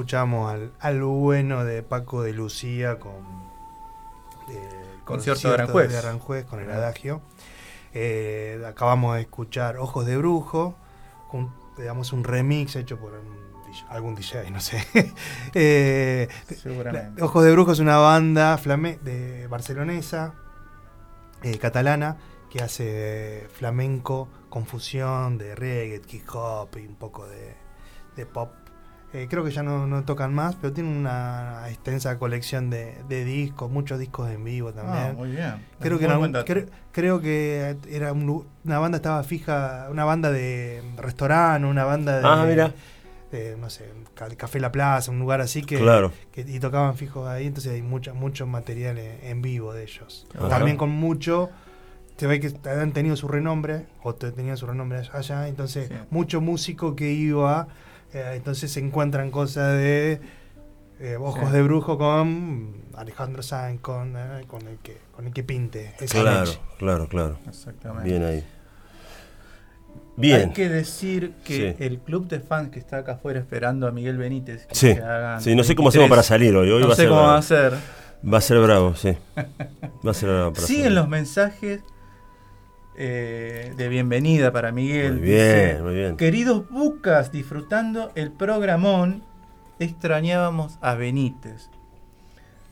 B: escuchamos al, al bueno de Paco de Lucía con el
A: Concierto de Aranjuez.
B: de Aranjuez con el adagio. Eh, acabamos de escuchar Ojos de Brujo, con, digamos un remix hecho por un DJ algún DJ, no sé. (laughs) Eh,
A: Seguramente.
B: Ojos de Brujo es una banda flame de barcelonesa, eh, catalana, que hace flamenco con fusión de reggae, hip hop y un poco de, de pop. Eh, creo que ya no, no tocan más, pero tienen una extensa colección de, de discos, muchos discos en vivo también.
A: Ah, muy bien.
B: Creo que, en algún-
A: buen dato.
B: cre- creo que era un una banda estaba fija, una banda de restaurante, una banda de,
C: Ah, mira.
B: de, no sé, ca- Café La Plaza, un lugar así que,
C: Claro.
B: que- y tocaban fijos ahí, entonces hay mucho, mucho material en, en vivo de ellos.
C: Ajá.
B: También con mucho, se ve que han tenido su renombre, o te- tenían su renombre allá, entonces
A: Sí.
B: mucho músico que iba, eh, entonces se encuentran cosas de eh, Ojos
A: Sí.
B: de Brujo con Alejandro Sanz, con, eh, con, el que, con el que pinte. esa
C: Claro,
B: noche.
C: claro, claro.
A: Exactamente.
C: Bien ahí. Bien.
A: Hay que decir que
C: Sí.
A: el club de fans que está acá afuera esperando a Miguel Benítez. que
C: Sí,
A: se hagan
C: sí, no sé cómo
A: 23.
C: hacemos para salir hoy. Hoy
A: no
C: va, a
A: sé
C: ser
A: cómo
C: bravo.
A: va a ser.
C: Va a ser bravo, sí. Va a ser bravo. para
A: Siguen
C: salir.
A: los mensajes eh, de bienvenida para Miguel.
C: Muy bien, muy bien.
A: Queridos bucas, disfrutando el programón, extrañábamos a Benítez.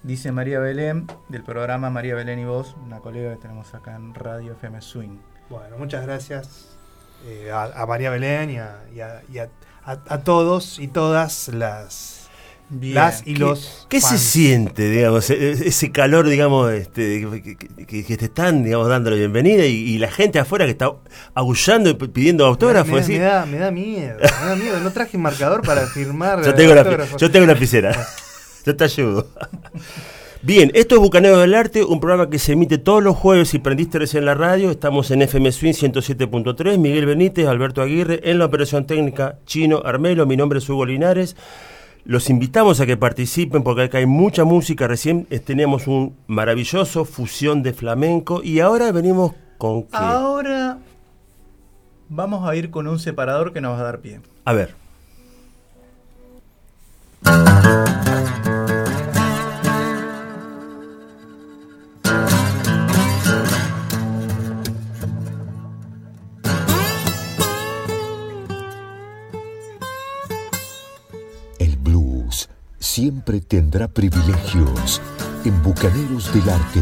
A: Dice María Belén, del programa María Belén y Vos, una colega que tenemos acá en Radio FM Swing.
B: Bueno, muchas gracias eh, a, a María Belén y, a, y a- y a- a- a todos y todas las,
A: Bien.
B: las y
C: ¿Qué-
B: los.
C: ¿Qué se siente, digamos, e- e- ese calor, digamos, este, que, que- que- que te están, digamos, dando la bienvenida y, y la gente afuera que está aullando y pidiendo autógrafos?
B: me- da, me da miedo, me da miedo. No traje marcador para firmar. (laughs)
C: Yo tengo, la, yo tengo la lapicera. (laughs) yo te ayudo. Bien, esto es Bucanero del Arte, un programa que se emite todos los jueves. Si prendiste recién la radio, estamos en FM Swing 107.3. Miguel Benítez, Alberto Aguirre, en la operación técnica Chino Armelo. Mi nombre es Hugo Linares. Los invitamos a que participen porque acá hay mucha música. Recién teníamos un maravilloso fusión de flamenco y ahora venimos con qué?
A: Ahora vamos a ir con un separador que nos va a dar pie.
C: A ver.
D: Siempre tendrá privilegios en Bucaneros del Arte.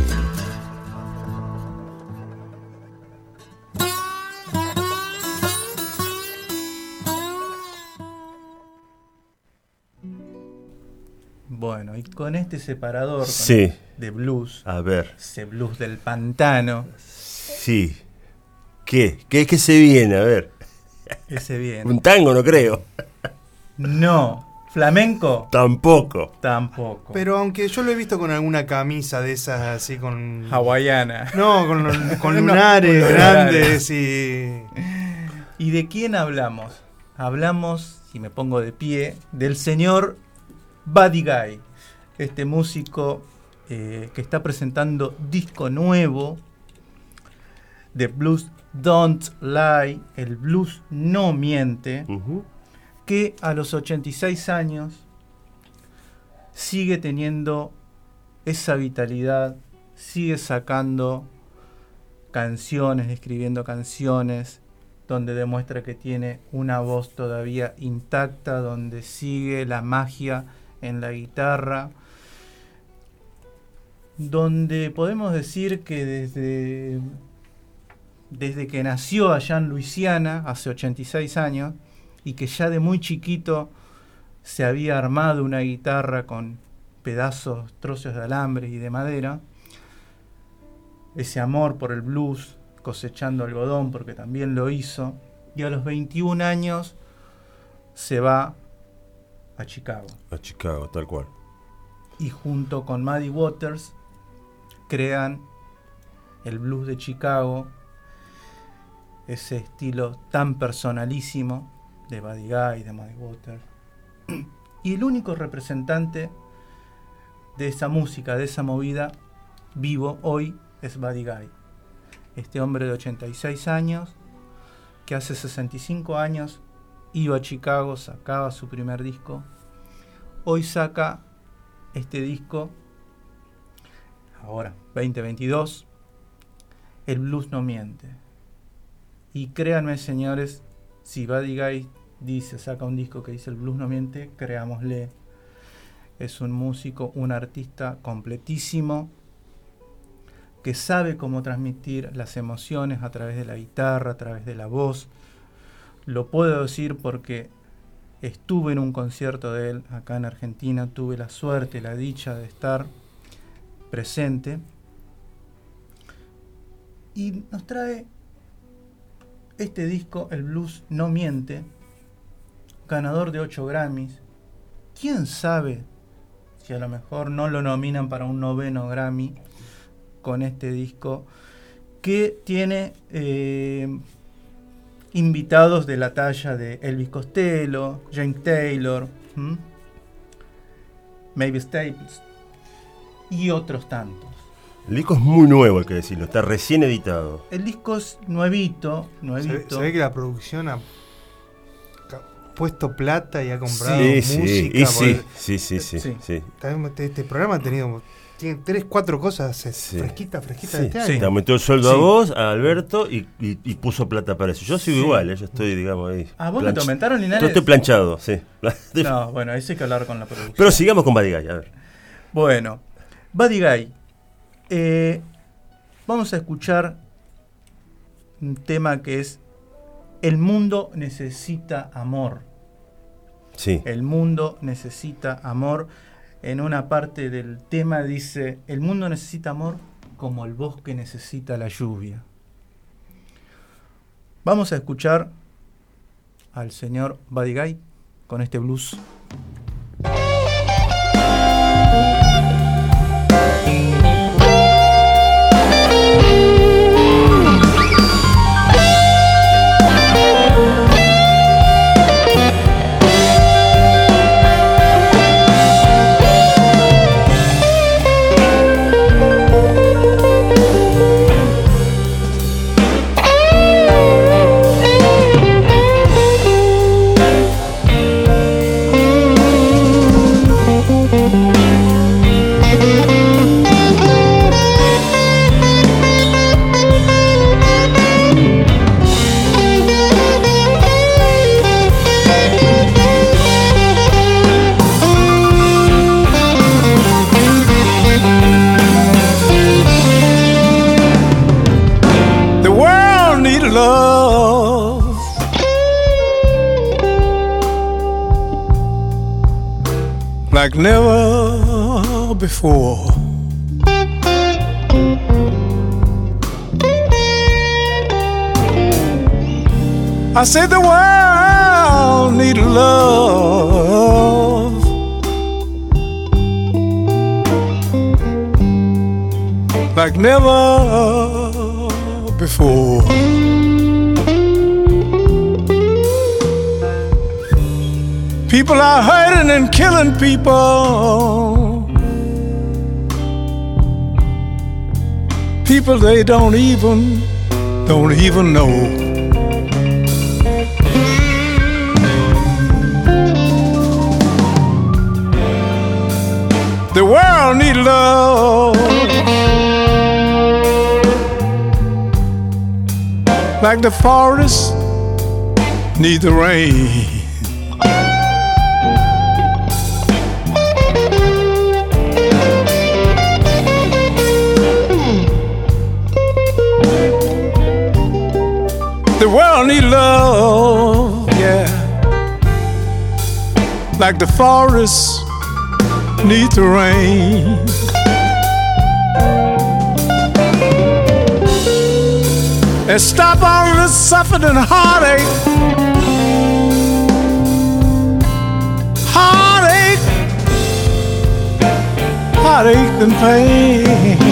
A: Bueno, y con este separador con-
C: Sí.
A: de blues,
C: A ver.
A: ese blues del pantano,
C: Sí. ¿Qué? ¿Qué, qué se viene? A ver.
A: ese bien.
C: Un tango, no creo.
A: No, flamenco
C: Tampoco.
A: tampoco.
B: Pero aunque yo lo he visto con alguna camisa de esas así con.
A: Hawaiana.
B: No, con, (laughs) con lunares
A: con
B: grandes y.
A: ¿Y de quién hablamos? Hablamos, si me pongo de pie, del señor Buddy Guy, este músico eh, que está presentando disco nuevo de Blues Don't Lie, el blues no miente. Que a los 86 años sigue teniendo esa vitalidad, sigue sacando canciones, escribiendo canciones, donde demuestra que tiene una voz todavía intacta, donde sigue la magia en la guitarra, donde podemos decir que desde, desde que nació allá en Luisiana, hace 86 años, y que ya de muy chiquito se había armado una guitarra con pedazos, trozos de alambre y de madera, ese amor por el blues, cosechando algodón, porque también lo hizo, y a los 21 años se va a Chicago.
C: A Chicago, tal cual.
A: Y junto con Maddie Waters crean el blues de Chicago, ese estilo tan personalísimo de Buddy Guy, de Maddie Waters. Y el único representante de esa música, de esa movida vivo hoy es Buddy Guy. Este hombre de 86 años que hace 65 años iba a Chicago, sacaba su primer disco. Hoy saca este disco, ahora, 2022, El blues no miente. Y créanme, señores, si Buddy Guy dice, saca un disco que dice El blues no miente, creámosle. Es un músico, un artista completísimo que sabe cómo transmitir las emociones a través de la guitarra, a través de la voz. Lo puedo decir porque estuve en un concierto de él acá en Argentina, tuve la suerte, la dicha de estar presente. Y nos trae este disco, El Blues No Miente, ganador de 8 Grammys. ¿Quién sabe si a lo mejor no lo nominan para un noveno Grammy con este disco? Que tiene eh, invitados de la talla de Elvis Costello, James Taylor, ¿m? Mavis Staples y otros tantos.
C: El disco es muy nuevo, hay que decirlo, está recién editado.
A: El disco es nuevito,
B: Se, ve-
A: nuevito.
B: se ve que la producción ha puesto plata y ha comprado
C: Sí, sí,
B: música.
C: y sí, sí, sí, sí,
A: Sí.
C: sí.
B: también Este, este programa ha tenido tiene tres, cuatro cosas
C: Sí.
B: fresquitas, fresquitas
C: Sí,
B: de este
A: sí.
B: año.
C: Te aumentó el sueldo
A: Sí.
C: a vos, a Alberto, y, y- y puso plata para eso. Yo sigo
A: Sí.
C: igual, eh, yo estoy, digamos, ahí.
A: ¿A vos no te
C: planch-
A: aumentaron,
C: Yo
A: Linares?
C: estoy planchado, sí.
A: No, bueno, eso hay que hablar con la producción.
C: Pero sigamos con Buddy Guy, a ver.
A: Bueno, Buddy Guy. Eh, vamos a escuchar un tema que es El mundo necesita amor.
C: Sí.
A: El mundo necesita amor. En una parte del tema dice, el mundo necesita amor como el bosque necesita la lluvia. Vamos a escuchar al señor Buddy Guy con este blues.
G: Like never before. I said the world need love. Like never before. People are hurting and killing people. People they don't even, don't even know. The world need love. Like the forest need the rain. World need love, yeah. Like the forest need the rain. And stop all this suffering and heartache. Heartache. Heartache and pain.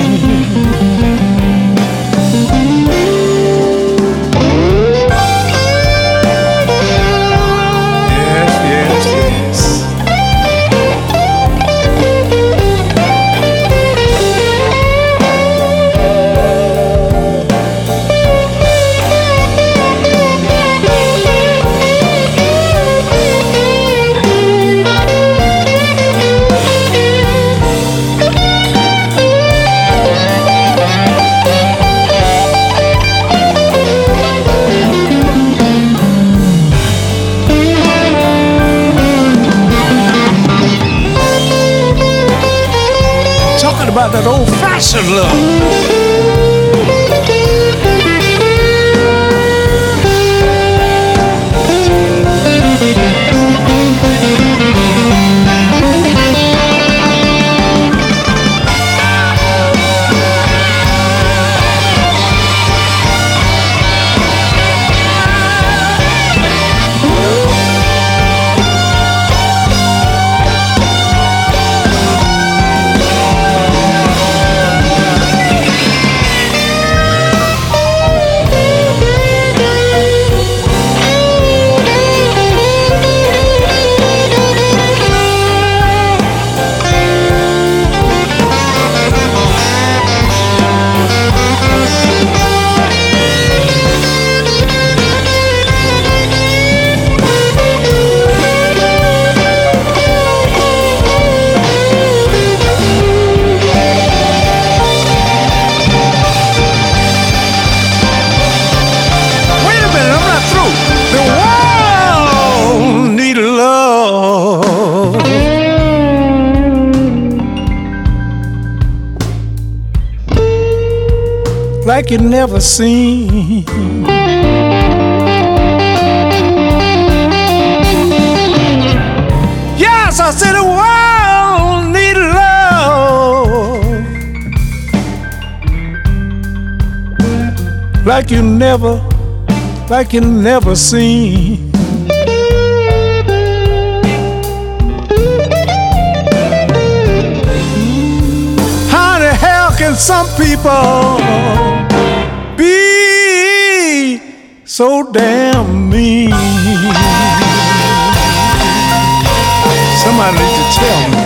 G: about that old fashioned look. Like you never seen. Yes, I said the world need love. Like you never like you never seen. How the hell can some people so damn mean? Somebody need to tell me.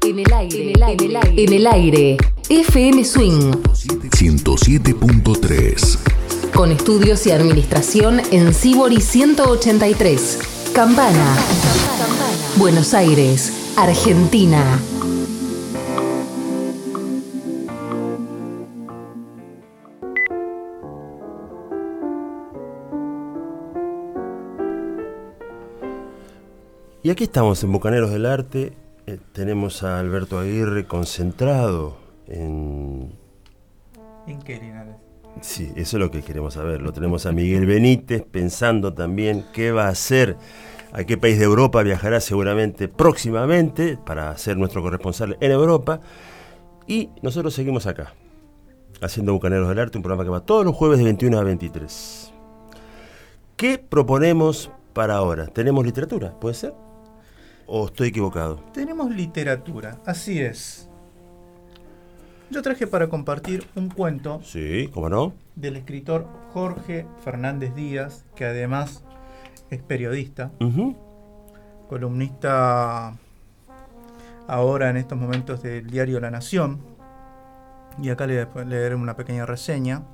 H: En el aire, en el aire, en el aire, en el aire. FM Swing,
D: 107.3.
H: con estudios y administración en Sibori 183. Campana. Buenos Aires, Argentina.
C: Y aquí estamos en Bucaneros del Arte. eh, tenemos a Alberto Aguirre concentrado en...
A: ¿En qué, Linares?
C: Sí, eso es lo que queremos saber. Lo tenemos a Miguel Benítez pensando también qué va a hacer, a qué país de Europa viajará seguramente próximamente para ser nuestro corresponsal en Europa. Y nosotros seguimos acá, haciendo Bucaneros del Arte, un programa que va todos los jueves de 21 a 23. ¿Qué proponemos para ahora? ¿Tenemos literatura? ¿Puede ser? ¿O estoy equivocado?
A: Tenemos literatura, así es. Yo traje para compartir un cuento
C: Sí, ¿cómo no?
A: del escritor Jorge Fernández Díaz, que además es periodista, columnista ahora en estos momentos del diario La Nación. Y acá le leeré una pequeña reseña.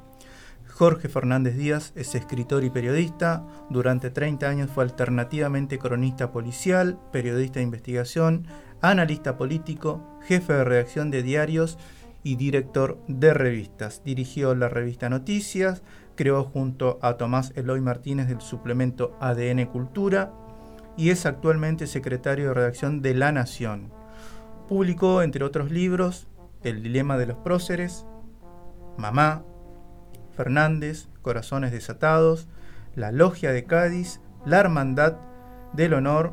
A: Jorge Fernández Díaz es escritor y periodista. Durante 30 años fue alternativamente cronista policial, periodista de investigación, analista político, jefe de redacción de diarios y director de revistas. Dirigió la revista Noticias, creó junto a Tomás Eloy Martínez del suplemento ADN Cultura y es actualmente secretario de redacción de La Nación. Publicó, entre otros libros, El dilema de los próceres, Mamá, Fernández, Corazones desatados, La Logia de Cádiz, La Hermandad del Honor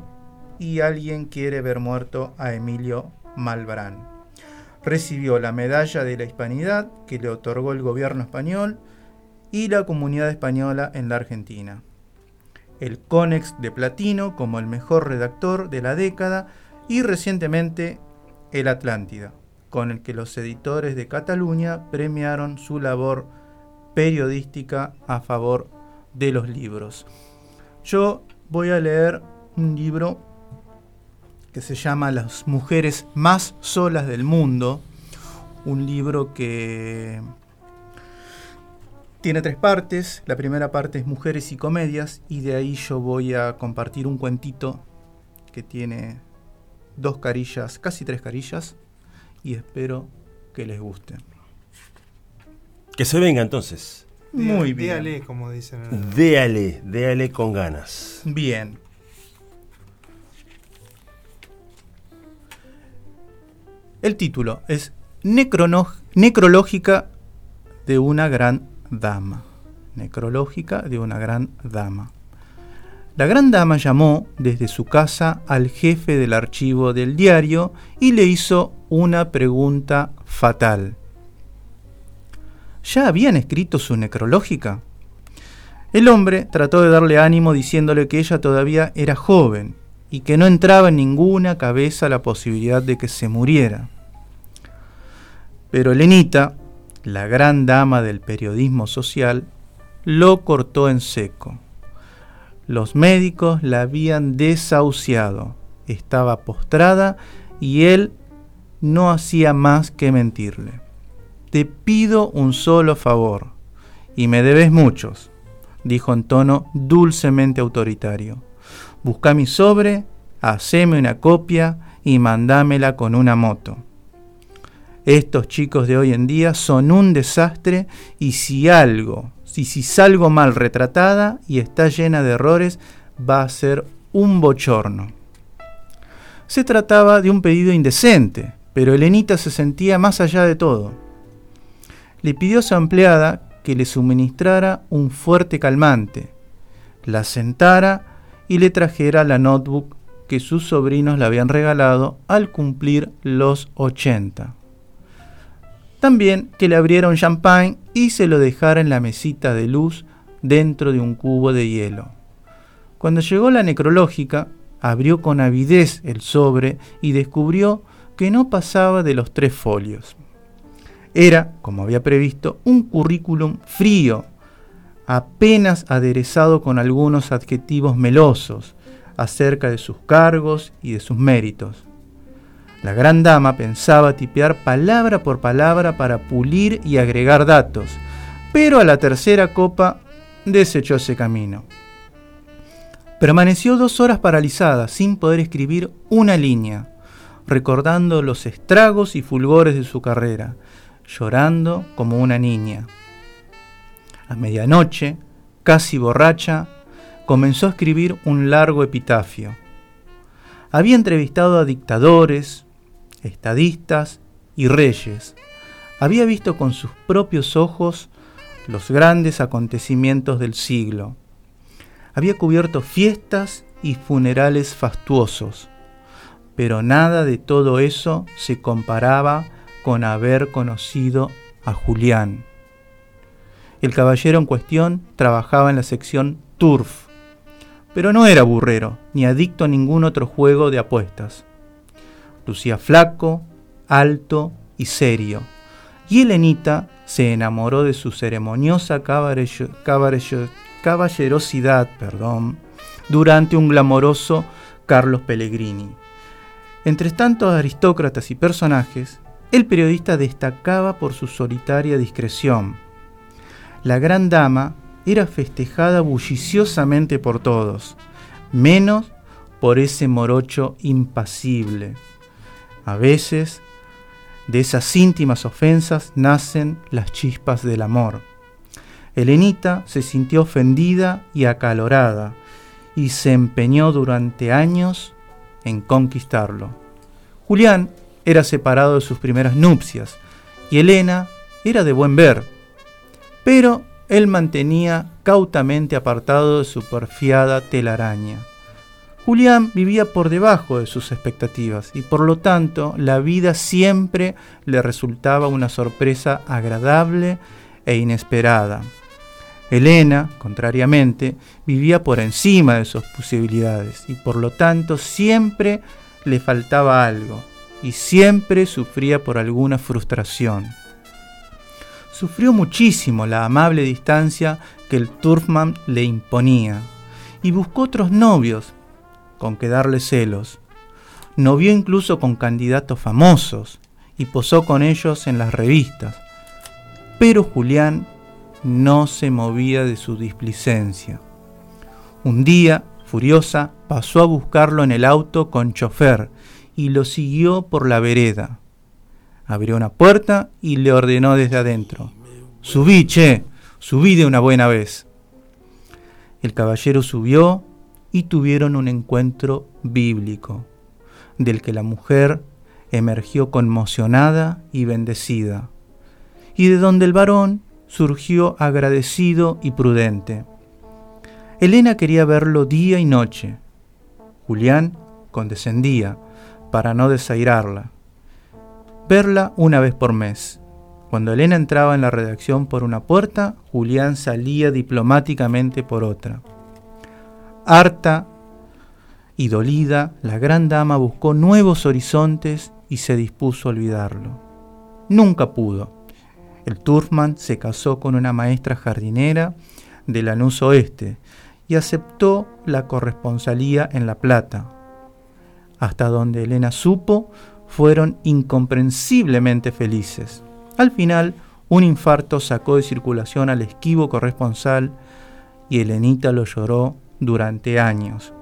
A: y Alguien quiere ver muerto a Emilio Malbrán. Recibió la Medalla de la Hispanidad que le otorgó el gobierno español y la Comunidad Española en la Argentina. El Conex de Platino como el mejor redactor de la década y recientemente el Atlántida, con el que los editores de Cataluña premiaron su labor periodística a favor de los libros. Yo voy a leer un libro que se llama Las mujeres más solas del mundo, un libro que tiene tres partes. La primera parte es Mujeres y Comedias y de ahí yo voy a compartir un cuentito que tiene dos carillas, casi tres carillas, y espero que les guste.
C: Que se venga entonces.
A: Muy bien.
B: Dígale, como dicen. en el-
C: Déale, déale con ganas.
A: Bien. El título es Necrológica de una gran dama. Necrológica de una gran dama. La gran dama llamó desde su casa al jefe del archivo del diario y le hizo una pregunta fatal. ¿Ya habían escrito su necrológica? El hombre trató de darle ánimo diciéndole que ella todavía era joven y que no entraba en ninguna cabeza la posibilidad de que se muriera. Pero Lenita, la gran dama del periodismo social, lo cortó en seco. Los médicos la habían desahuciado, estaba postrada y él no hacía más que mentirle. Te pido un solo favor, y me debes muchos, dijo en tono dulcemente autoritario. Busca mi sobre, haceme una copia y mandámela con una moto. Estos chicos de hoy en día son un desastre y si algo, si, si salgo mal retratada y está llena de errores, va a ser un bochorno. Se trataba de un pedido indecente, pero Elenita se sentía más allá de todo. Le pidió a su empleada que le suministrara un fuerte calmante, la sentara y le trajera la notebook que sus sobrinos le habían regalado al cumplir los 80. También que le abriera un champagne y se lo dejara en la mesita de luz dentro de un cubo de hielo. Cuando llegó la necrológica, abrió con avidez el sobre y descubrió que no pasaba de los tres folios. Era, como había previsto, un currículum frío, apenas aderezado con algunos adjetivos melosos acerca de sus cargos y de sus méritos. La gran dama pensaba tipear palabra por palabra para pulir y agregar datos, pero a la tercera copa desechó ese camino. Permaneció dos horas paralizada, sin poder escribir una línea, recordando los estragos y fulgores de su carrera, llorando como una niña. Medianoche, casi borracha, comenzó a escribir un largo epitafio. Había entrevistado a dictadores, estadistas y reyes. Había visto con sus propios ojos los grandes acontecimientos del siglo. Había cubierto fiestas y funerales fastuosos, pero nada de todo eso se comparaba con haber conocido a Julián. El caballero en cuestión trabajaba en la sección Turf, pero no era burrero ni adicto a ningún otro juego de apuestas. Lucía flaco, alto y serio, y Helenita se enamoró de su ceremoniosa caballerosidad perdón, durante un glamoroso Carlos Pellegrini. Entre tantos aristócratas y personajes, el periodista destacaba por su solitaria discreción. La gran dama era festejada bulliciosamente por todos, menos por ese morocho impasible. A veces, de esas íntimas ofensas nacen las chispas del amor. Helenita se sintió ofendida y acalorada y se empeñó durante años en conquistarlo. Julián era separado de sus primeras nupcias y Elena era de buen ver, pero él mantenía cautamente apartado de su porfiada telaraña. Julián vivía por debajo de sus expectativas y por lo tanto la vida siempre le resultaba una sorpresa agradable e inesperada. Elena, contrariamente, vivía por encima de sus posibilidades y por lo tanto siempre le faltaba algo y siempre sufría por alguna frustración. Sufrió muchísimo la amable distancia que el Turfman le imponía y buscó otros novios con que darle celos. Novió incluso con candidatos famosos y posó con ellos en las revistas. Pero Julián no se movía de su displicencia. Un día, furiosa, pasó a buscarlo en el auto con chofer y lo siguió por la vereda. Abrió una puerta y le ordenó desde adentro. Subí, che, subí de una buena vez. El caballero subió y tuvieron un encuentro bíblico, del que la mujer emergió conmocionada y bendecida, y de donde el varón surgió agradecido y prudente. Elena quería verlo día y noche. Julián condescendía para no desairarla. Una vez por mes. Cuando Elena entraba en la redacción por una puerta, Julián salía diplomáticamente por otra. Harta y dolida, la gran dama buscó nuevos horizontes y se dispuso a olvidarlo. Nunca pudo. El Turfman se casó con una maestra jardinera de Lanús Oeste y aceptó la corresponsalía en La Plata. Hasta donde Elena supo, fueron incomprensiblemente felices. Al final, un infarto sacó de circulación al esquivo corresponsal y Elenita lo lloró durante años.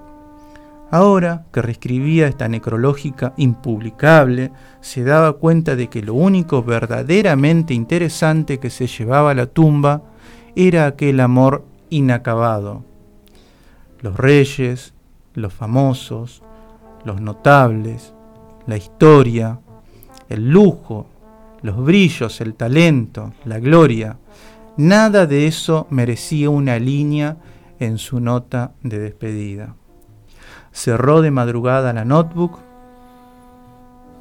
A: Ahora que reescribía esta necrológica impublicable, se daba cuenta de que lo único verdaderamente interesante que se llevaba a la tumba era aquel amor inacabado. Los reyes, los famosos, los notables, la historia, el lujo, los brillos, el talento, la gloria, nada de eso merecía una línea en su nota de despedida cerró de madrugada la notebook,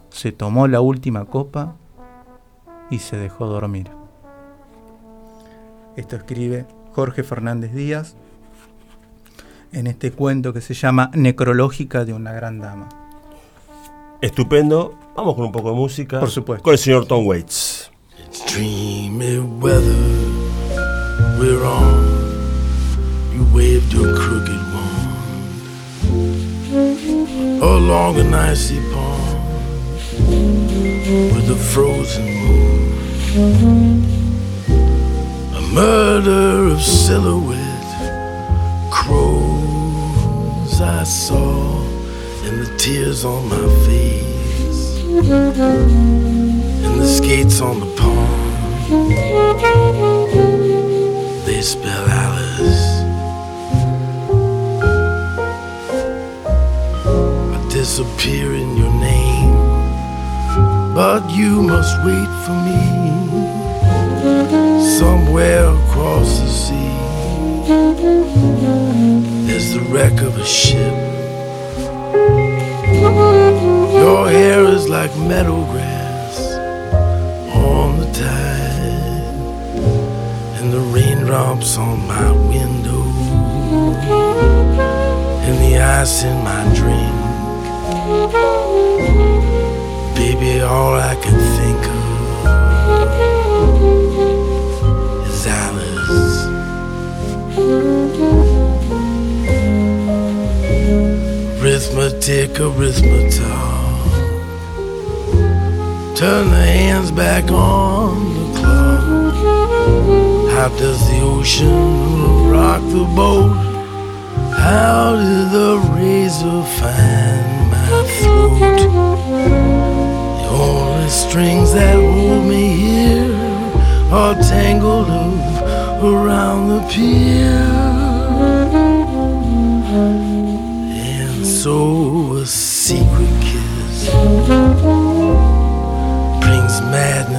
A: se tomó la última copa y se dejó dormir. Esto escribe Jorge Fernández Díaz en este cuento que se llama Necrológica de una gran dama.
C: Estupendo. Vamos con un poco de música.
A: Por supuesto.
C: Con el señor Tom Waits.
I: It's Dreamy weather we're on. You waved your crooked wand along an icy pond with a frozen moon. A murder of silhouette crows I saw and tears on my face and the skates on the pond. They spell Alice. I disappear in your name, but you must wait for me somewhere across the sea. There's the wreck of a ship. Hair is like meadow grass on the tide, and the raindrops on my window, and the ice in my drink. Baby, all I can think of is Alice. Arithmetic, arithmetic. Turn the hands back on the clock. How does the ocean rock the boat? How did the razor find my throat? The only strings that hold me here are tangled up around the pier. And so a secret kiss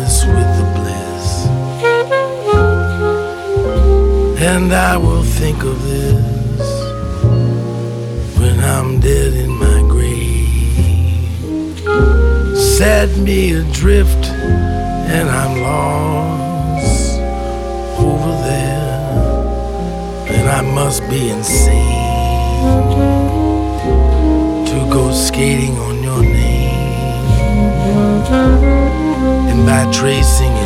I: madness with the bliss. And I will think of this when I'm dead in my grave. Set me adrift, and I'm lost over there. And I must be insane to go skating on your name. By tracing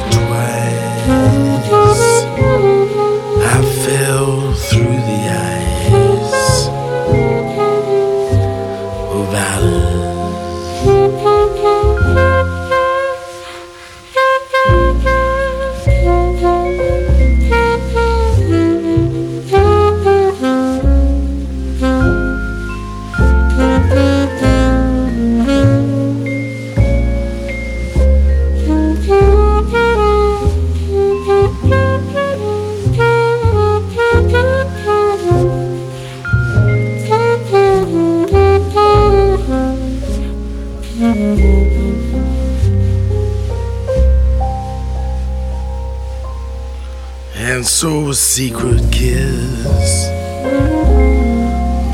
I: secret kiss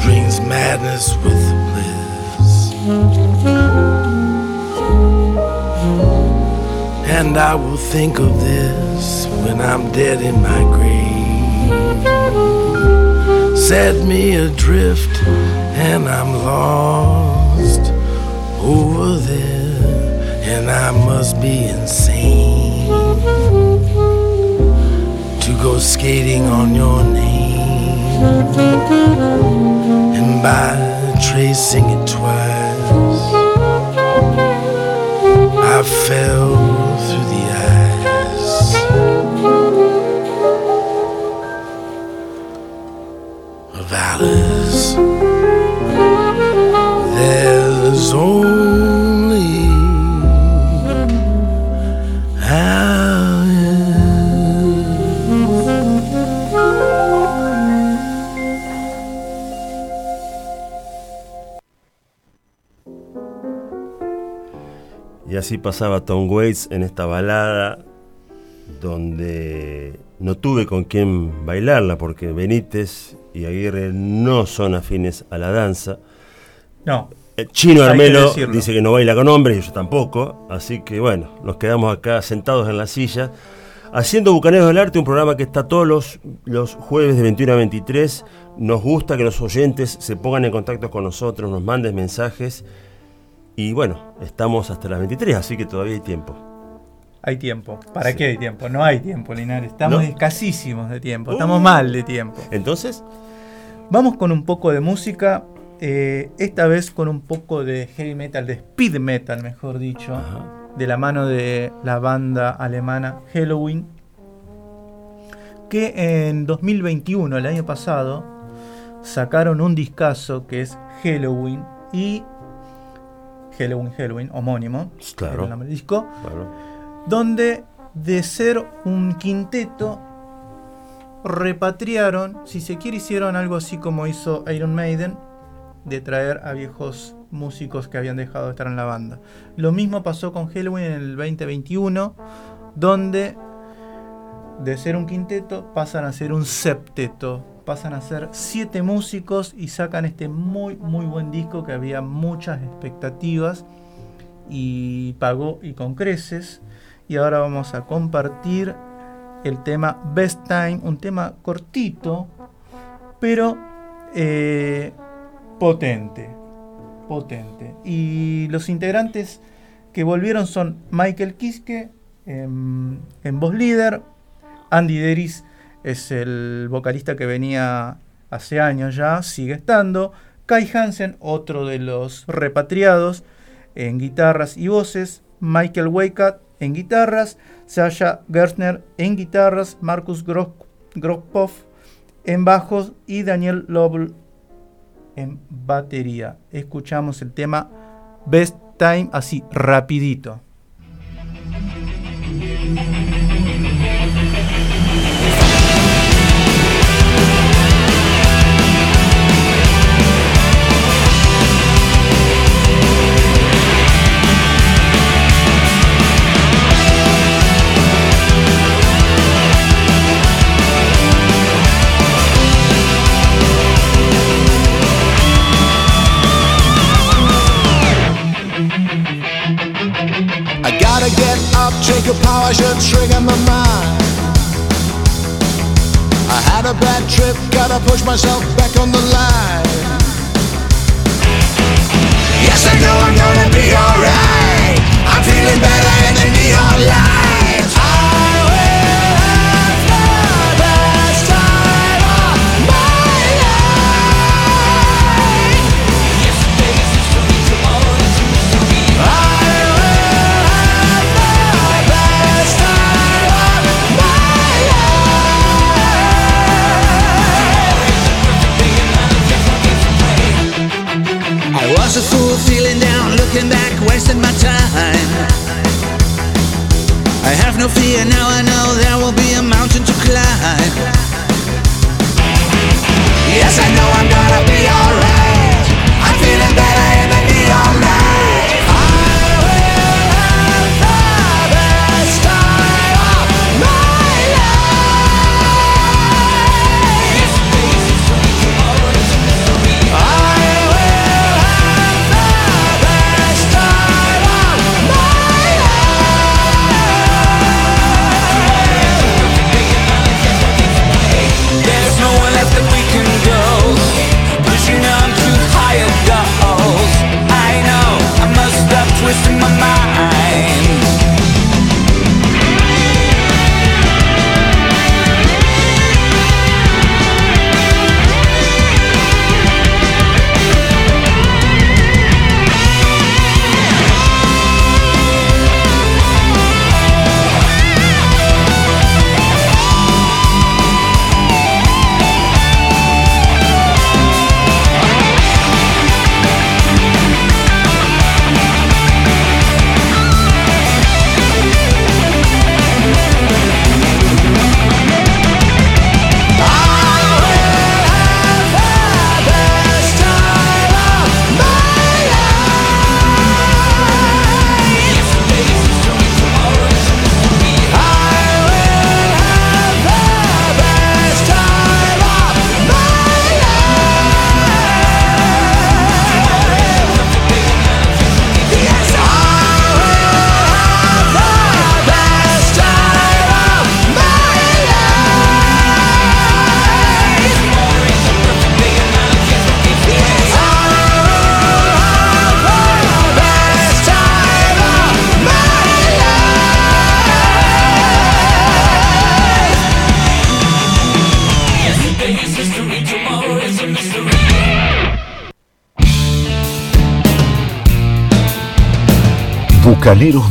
I: brings madness with bliss. And I will think of this when I'm dead in my grave. Set me adrift, and I'm lost over there, and I must be insane go skating on your name and by tracing it twice. I fell
C: así pasaba Tom Waits en esta balada donde no tuve con quién bailarla porque Benítez y Aguirre no son afines a la danza.
A: No.
C: Eh, Chino
A: que
C: Armelo dice que no baila con hombres y yo tampoco, así que bueno, nos quedamos acá sentados en la silla haciendo Bucaneros del Arte, un programa que está todos los, los jueves de 21 a 23. Nos gusta que los oyentes se pongan en contacto con nosotros, nos manden mensajes y bueno, estamos hasta las 23, así que todavía hay tiempo.
A: Hay tiempo. ¿Para
C: Sí.
A: qué hay tiempo? No hay tiempo, Linares. Estamos
C: ¿No?
A: escasísimos de tiempo. Estamos
C: Uh.
A: mal de tiempo.
C: Entonces,
A: Vamos con un poco de música. eh, esta vez con un poco de heavy metal, de speed metal, mejor dicho.
C: Ajá.
A: De la mano de la banda alemana Halloween. Que en 2021, el año pasado, sacaron un discazo que es Halloween y. Halloween, Halloween, homónimo.
C: Claro.
A: era el nombre del disco
C: claro.
A: donde de ser un quinteto repatriaron, si se quiere, hicieron algo así como hizo Iron Maiden, de traer a viejos músicos que habían dejado de estar en la banda. Lo mismo pasó con Halloween en el 2021, donde de ser un quinteto pasan a ser un septeto, pasan a ser siete músicos y sacan este muy muy buen disco que había muchas expectativas y pagó y con creces. Y ahora vamos a compartir el tema Best Time, un tema cortito, pero eh, potente, potente. Y los integrantes que volvieron son Michael Kiske en, en voz líder, Andy Deris es el vocalista que venía hace años ya, sigue estando, Kai Hansen, otro de los repatriados, en guitarras y voces, Michael Weikat en guitarras, Sasha Gerstner en guitarras, Marcus Gro- Gropov en bajos. Y Daniel Lobel en batería. Escuchamos el tema Best Time así rapidito.
J: Power should trigger my mind. I had a bad trip, gotta push myself back on the line. Yes, I know I'm gonna be alright. I'm feeling better in the neon lights.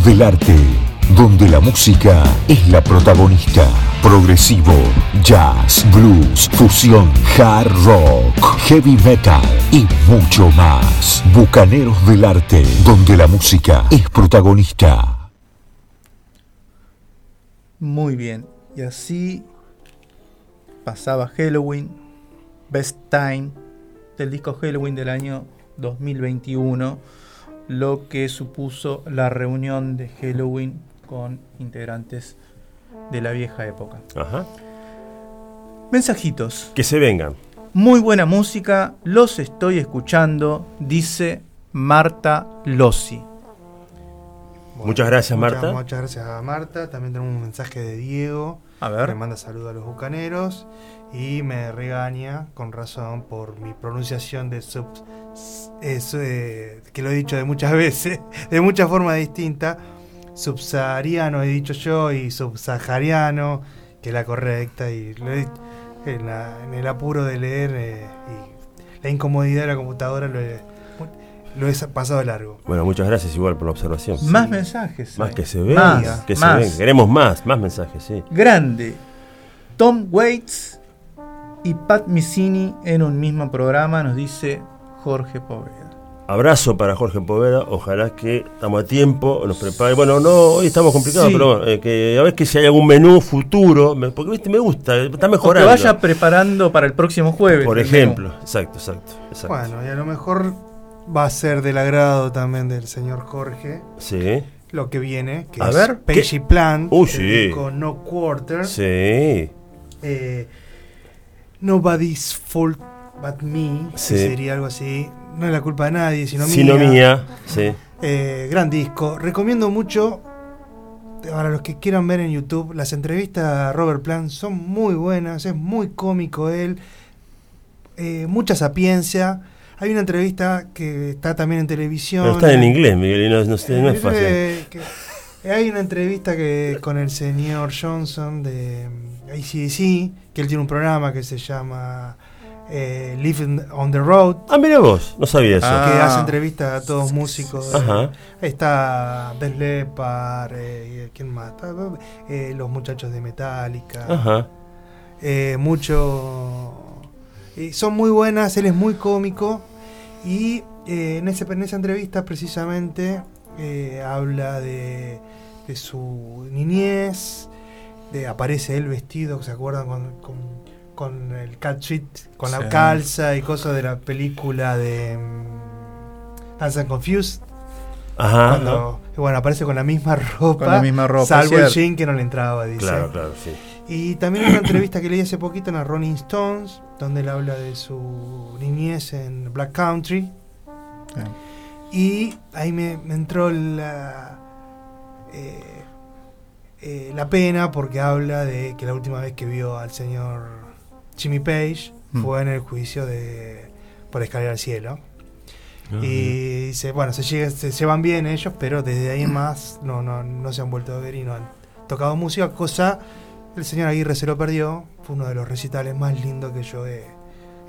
D: Del Arte, donde la música es la protagonista. Progresivo, jazz, blues, fusión, hard rock, heavy metal y mucho más. Bucaneros del Arte, donde la música es protagonista.
A: Muy bien. Y así pasaba Halloween, Best Time, del disco Halloween del año 2021, lo que supuso la reunión de Halloween con integrantes de la vieja época.
C: Ajá.
A: Mensajitos.
C: Que se vengan.
A: Muy buena música, los estoy escuchando, dice Marta Lossi.
C: Muchas gracias,
B: Muchas-
C: Marta.
B: Muchas gracias a Marta. También tenemos un mensaje de Diego.
A: A ver.
B: Me manda saludos a los bucaneros. Y me regaña, con razón, por mi pronunciación de sub. es, eh, que lo he dicho de muchas (laughs) veces, de muchas formas distintas. Subsahariano he dicho yo y subsahariano, que es la correcta. Y lo he- en, la- en el apuro de leer eh, y la incomodidad de la computadora lo he, lo he pasado de largo.
C: Bueno, muchas gracias igual por la observación.
A: Más mensajes.
C: Más
A: hay.
C: que se venga,
A: Más,
C: que se
A: más.
C: venga. Queremos más, más mensajes, sí.
A: Grande. Tom Waits y Pat Missini en un mismo programa, nos dice Jorge Poveda.
C: Abrazo para Jorge Poveda, ojalá que estamos a tiempo, nos prepare. Bueno, no, hoy estamos complicados,
A: Sí.
C: pero bueno, eh, que a ver que si hay algún menú futuro, me- porque viste, me gusta, está
A: O que
C: mejorando.
A: vaya preparando para el próximo jueves.
C: Por ejemplo, exacto, exacto, exacto.
B: Bueno, y a lo mejor va a ser del agrado también del señor Jorge
C: Sí,
B: lo que viene, que
C: A
B: es
C: ver,
B: Pagey
C: ¿qué?
B: Plan,
C: Uy,
B: el
C: sí.
B: disco No Quarter,
C: sí,
B: eh, Nobody's Fault But Me,
C: Sí.
B: que sería algo así, no es la culpa de nadie, sino
C: sino
B: mía.
C: mía, sí.
B: Eh, gran disco, recomiendo mucho, para los que quieran ver en YouTube, las entrevistas a Robert Plant son muy buenas, es muy cómico él, eh, mucha sapiencia. Hay una entrevista que está también en televisión.
C: Pero está en inglés, Miguel, y no, no sé, no es fácil.
B: que- hay una entrevista que con el señor Johnson de ACDC, que él tiene un programa que se llama eh, Living on the Road.
C: Ah, mira vos, no sabía eso.
A: Ah.
B: Que hace entrevistas a todos músicos.
C: Ajá.
B: Ahí está Def Leppard, eh, ¿quién más? Eh, los muchachos de Metallica.
C: Ajá.
B: Eh, mucho. eh, son muy buenas, él es muy cómico. Y eh, en, ese, en esa entrevista, precisamente, eh, habla de, de su niñez. De, aparece él vestido, ¿se acuerdan? Con, con, con el cat sheet, con
A: Sí.
B: la calza y cosas de la película de mm, Dance and Confused.
C: Ajá.
B: Cuando, bueno, aparece con la misma (laughs) ropa.
A: Con la misma ropa,
B: Salvo el jean que no le entraba, dice.
C: Claro, claro, sí.
B: Y también una entrevista que leí hace poquito en la Rolling Stones, donde él habla de su niñez en Black Country. Y ahí me, me entró la, eh, eh, la pena porque habla de que la última vez que vio al señor Jimmy Page
A: Mm.
B: fue en el juicio de por escalera al cielo.
C: Ajá.
B: Y dice, bueno, se, llega- se llevan bien ellos, pero desde ahí más no, no, no se han vuelto a ver y no han tocado música, cosa el señor Aguirre se lo perdió, fue uno de los recitales más lindos que yo he,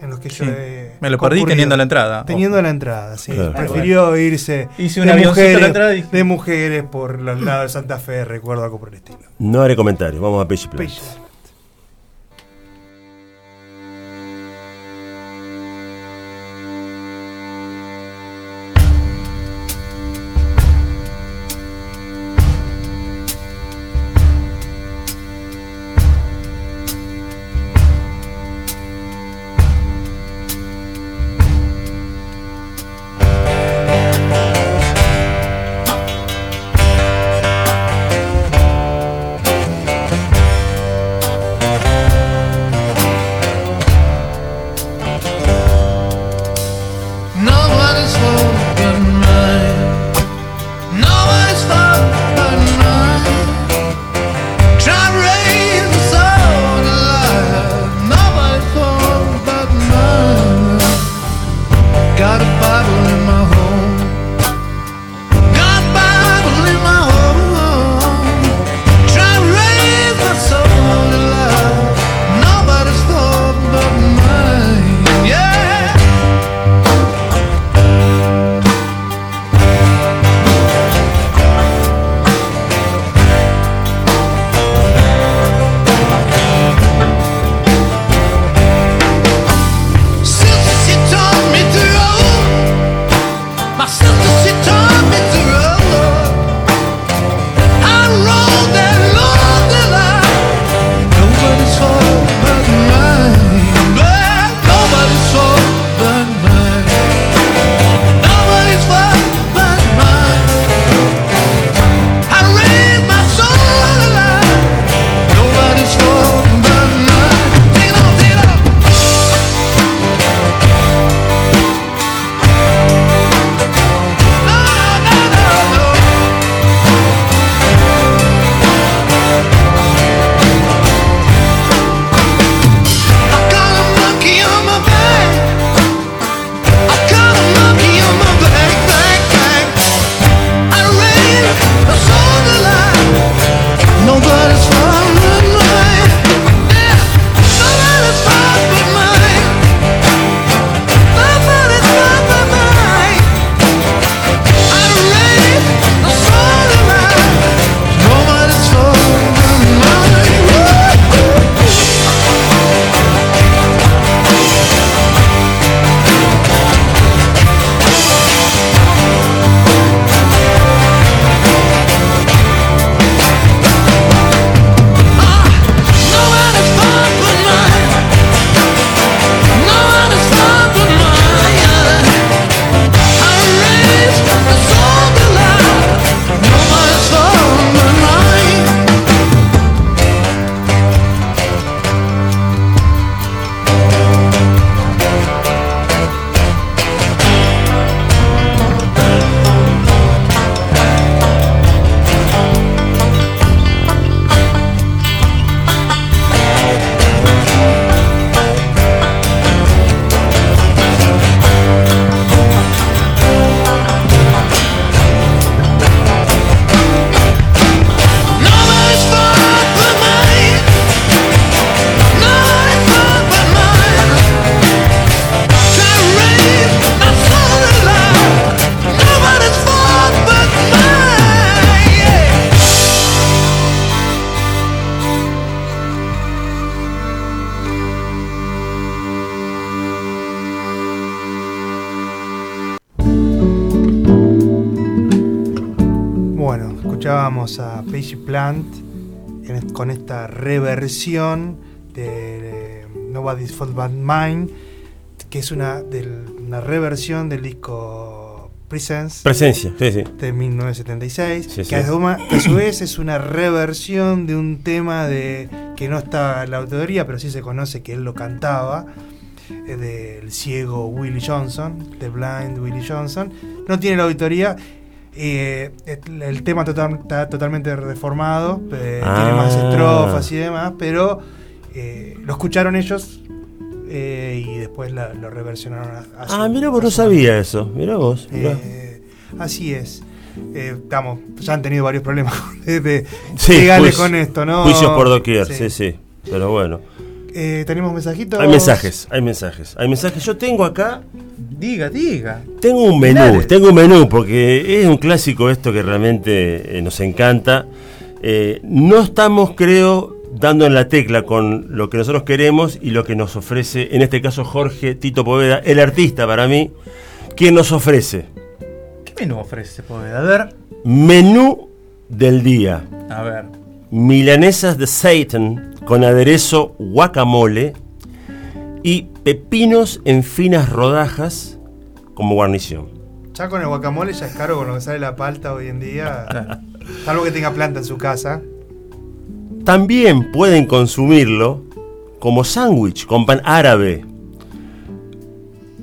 B: en los que yo he
A: Me lo perdí teniendo la entrada.
B: Teniendo la entrada, sí.
C: Claro.
B: Prefirió irse
A: Hice un
B: de,
A: la
B: mujeres,
A: y-
B: de mujeres por los lados de Santa Fe, recuerdo algo por el estilo.
C: No haré comentarios, vamos a Page Plant.
B: Plant en est- con esta reversión de Nobody's Fault But Mine, que es una, del- una reversión del disco Presence
C: Presencia, sí, sí.
B: de 1976,
C: Sí,
B: que. A su, vez es una reversión de un tema de que no está en la autoría, pero sí se conoce que él lo cantaba, eh, del ciego Willie Johnson, de Blind Willie Johnson. No tiene la autoría. Eh, el, tema total- está totalmente reformado, eh, tiene más
C: Ah.
B: estrofas y demás, pero eh, lo escucharon ellos eh, y después la- lo reversionaron a, a su-
C: Ah, mira vos, no sabía eso. Mira vos. mirá.
B: eh, así es. Estamos, ya han tenido varios problemas (laughs) de, de
C: Sí,
B: legales con esto, ¿no?
C: Juicios por doquier,
B: Sí.
C: sí, sí. Pero bueno.
B: Eh, ¿Tenemos mensajitos?
C: Hay mensajes, hay mensajes. Hay mensajes. Yo tengo acá.
A: Diga, diga.
C: Tengo un menú, tengo un menú, porque es un clásico esto que realmente eh, nos encanta. Eh, no estamos, creo, dando en la tecla con lo que nosotros queremos y lo que nos ofrece, en este caso Jorge Tito Poveda, el artista para mí, quien nos ofrece
A: ¿Qué menú ofrece Poveda? A ver,
C: menú del día.
A: a ver.
C: milanesas de Satan con aderezo guacamole y pepinos en finas rodajas como guarnición.
B: Ya con el guacamole ya es caro con lo que sale la palta hoy en día. Salvo que tenga planta en su casa.
C: También pueden consumirlo como sándwich con pan árabe,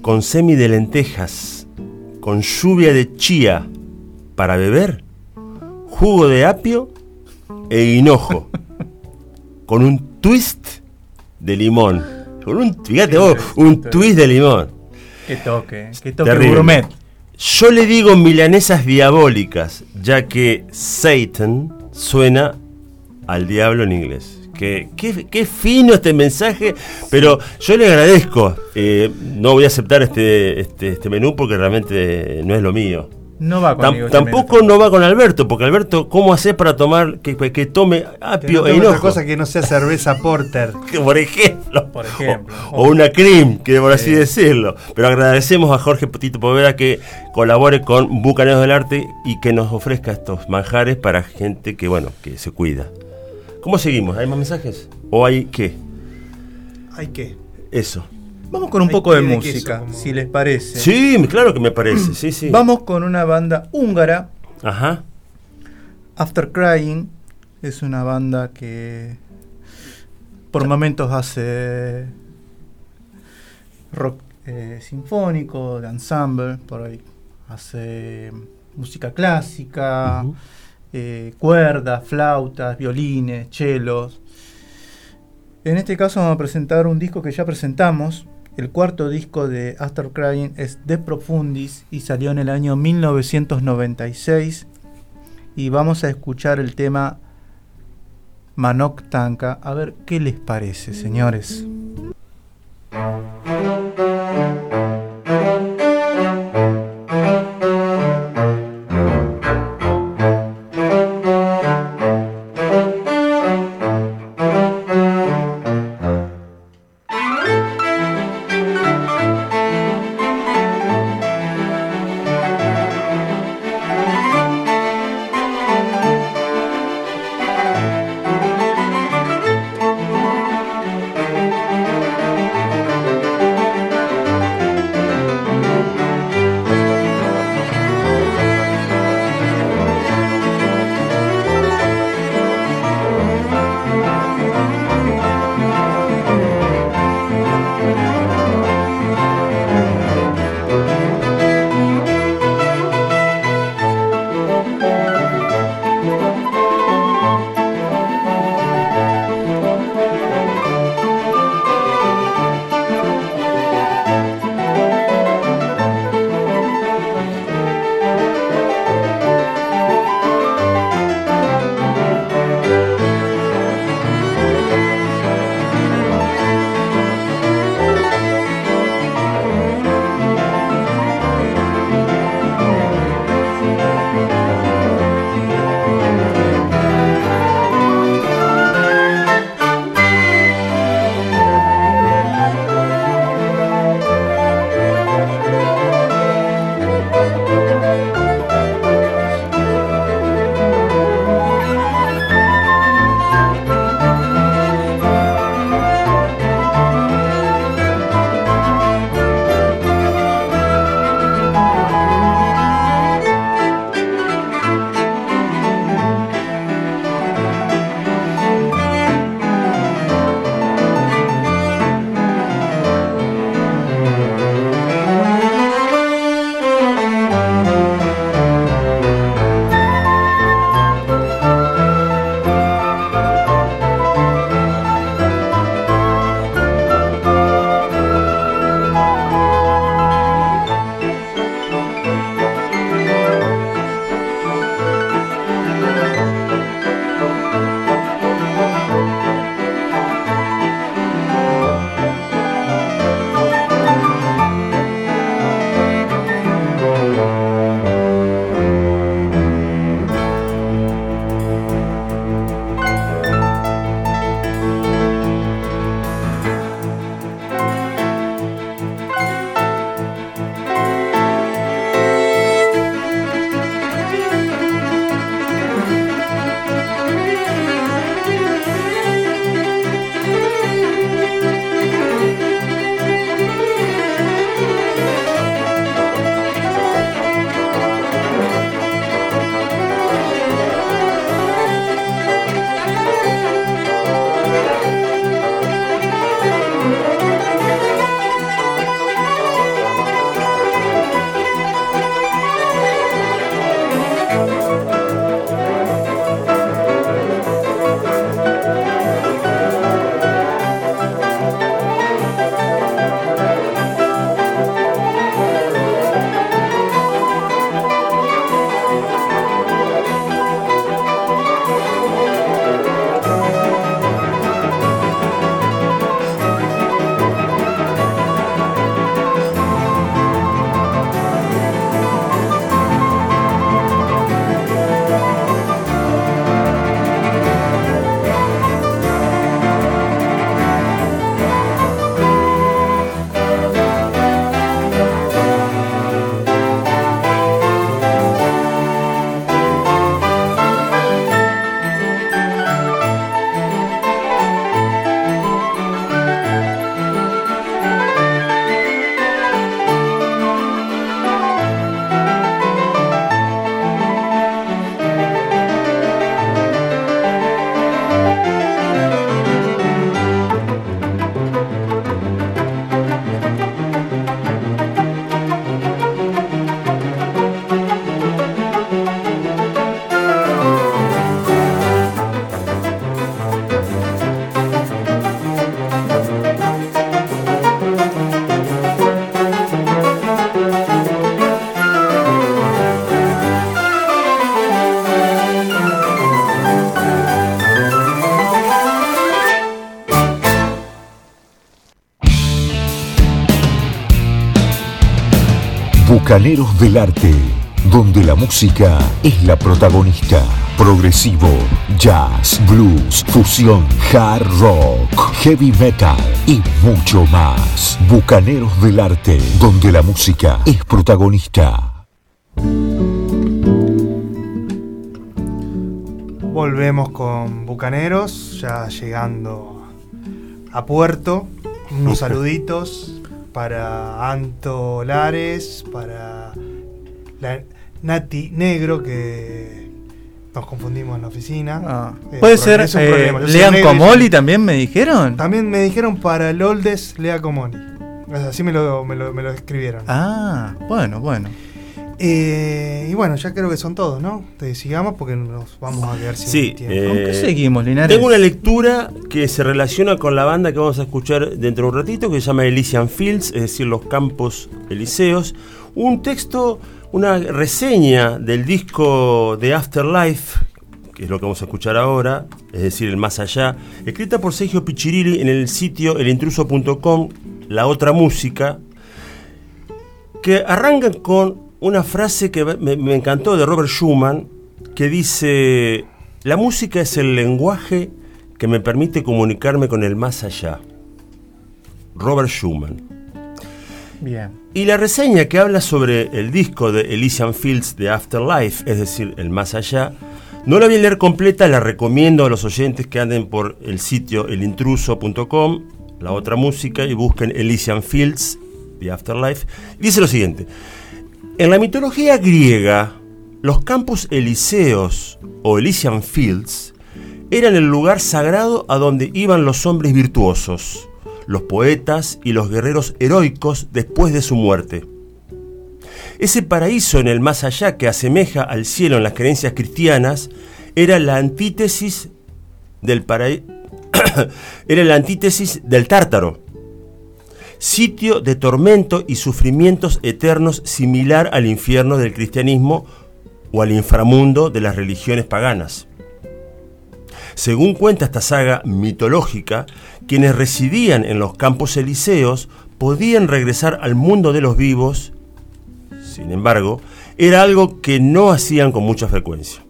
C: con semi de lentejas, con lluvia de chía para beber, jugo de apio e hinojo, (laughs) con un twist de limón. Con un, fíjate vos, un twist de limón.
A: Qué toque, qué toque
C: Terrible.
A: gourmet.
C: Yo le digo milanesas diabólicas, ya que Satan suena al diablo en inglés. Qué, qué- qué fino este mensaje, pero yo le agradezco. Eh, no voy a aceptar este, este, este menú porque realmente no es lo mío.
A: No va
C: Tam-
A: conmigo. este
C: tampoco no va con Alberto, porque Alberto, ¿cómo haces para tomar que, que tome
B: Que
C: apio
B: no
C: e
B: otra cosa que no sea cerveza porter. (laughs)
C: que por ejemplo.
A: Por ejemplo.
C: O, o una cream, que por así decirlo. Pero agradecemos a Jorge Potito Poveda que colabore con Bucaneros del Arte y que nos ofrezca estos manjares para gente que, bueno, que se cuida. ¿Cómo seguimos? ¿Hay más mensajes? ¿O hay qué?
B: ¿Hay qué?
C: Eso.
A: Vamos con un
B: Hay
A: poco de música,
B: queso, como-
A: si les parece.
C: Sí, claro que me parece. Sí, sí.
A: Vamos con una banda húngara,
C: Ajá.
A: After Crying. Es una banda que por momentos hace rock eh, sinfónico, de ensemble, por ahí hace música clásica, eh, cuerdas, flautas, violines, chelos. En este caso vamos a presentar un disco que ya presentamos. El cuarto disco de After Crying es De Profundis y salió en el año 1996. Y vamos a escuchar el tema Manok Tanka. A ver qué les parece, señores.
D: Bucaneros del Arte, donde la música es la protagonista. Progresivo, jazz, blues, fusión, hard rock, heavy metal y mucho más. Bucaneros del Arte, donde la música es protagonista.
B: Volvemos con Bucaneros, ya llegando a puerto. Unos (laughs) saluditos para Anto Lares, para Nati Negro, que nos confundimos en la oficina.
A: Ah,
B: Eh,
A: Puede ser
B: es un
A: eh,
B: problema.
A: Lean
B: y
A: Comoli también me dijeron.
B: También me dijeron para el Oldes Lea Comoni. Así me lo, me lo, me lo escribieron.
A: Ah, bueno, bueno.
B: Eh, y bueno, ya creo que son todos, ¿no? Te sigamos porque nos vamos a quedar sin
C: Sí,
B: tiempo.
C: eh,
A: ¿Con qué seguimos, Linares?
C: Tengo una lectura que se relaciona con la banda que vamos a escuchar dentro de un ratito, que se llama Elysian Fields, es decir, los campos elíseos. Un texto, una reseña del disco de Afterlife, que es lo que vamos a escuchar ahora, es decir, el más allá, escrita por Sergio Pichirilli en el sitio elintruso.com, la otra música, que arrancan con una frase que me, me encantó de Robert Schumann, que dice, la música es el lenguaje que me permite comunicarme con el más allá. Robert Schumann. Y la reseña que habla sobre el disco de Elysian Fields de Afterlife, es decir, el más allá, no la voy a leer completa, la recomiendo a los oyentes que anden por el sitio elintruso.com, la otra música, y busquen Elysian Fields de Afterlife. Dice lo siguiente, en la mitología griega, los campos elíseos o Elysian Fields eran el lugar sagrado a donde iban los hombres virtuosos, los poetas y los guerreros heroicos después de su muerte. Ese paraíso en el más allá que asemeja al cielo en las creencias cristianas era la antítesis del paraí- (coughs) era la antítesis del tártaro, sitio de tormento y sufrimientos eternos similar al infierno del cristianismo o al inframundo de las religiones paganas. Según cuenta esta saga mitológica, quienes residían en los campos elíseos podían regresar al mundo de los vivos, sin embargo, era algo que no hacían con mucha frecuencia.